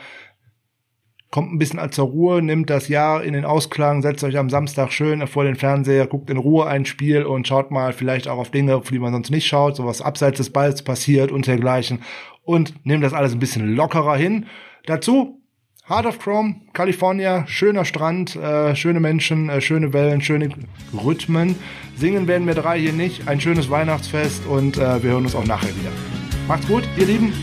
kommt ein bisschen zur Ruhe, nimmt das Jahr in den Ausklang, setzt euch am Samstag schön vor den Fernseher, guckt in Ruhe ein Spiel und schaut mal vielleicht auch auf Dinge, auf die man sonst nicht schaut, sowas abseits des Balls passiert und dergleichen. Und nehmt das alles ein bisschen lockerer hin. Dazu Heart of Chrome, California, schöner Strand, äh, schöne Menschen, äh, schöne Wellen, schöne Rhythmen. Singen werden wir drei hier nicht. Ein schönes Weihnachtsfest und äh, wir hören uns auch nachher wieder. Macht's gut, ihr Lieben.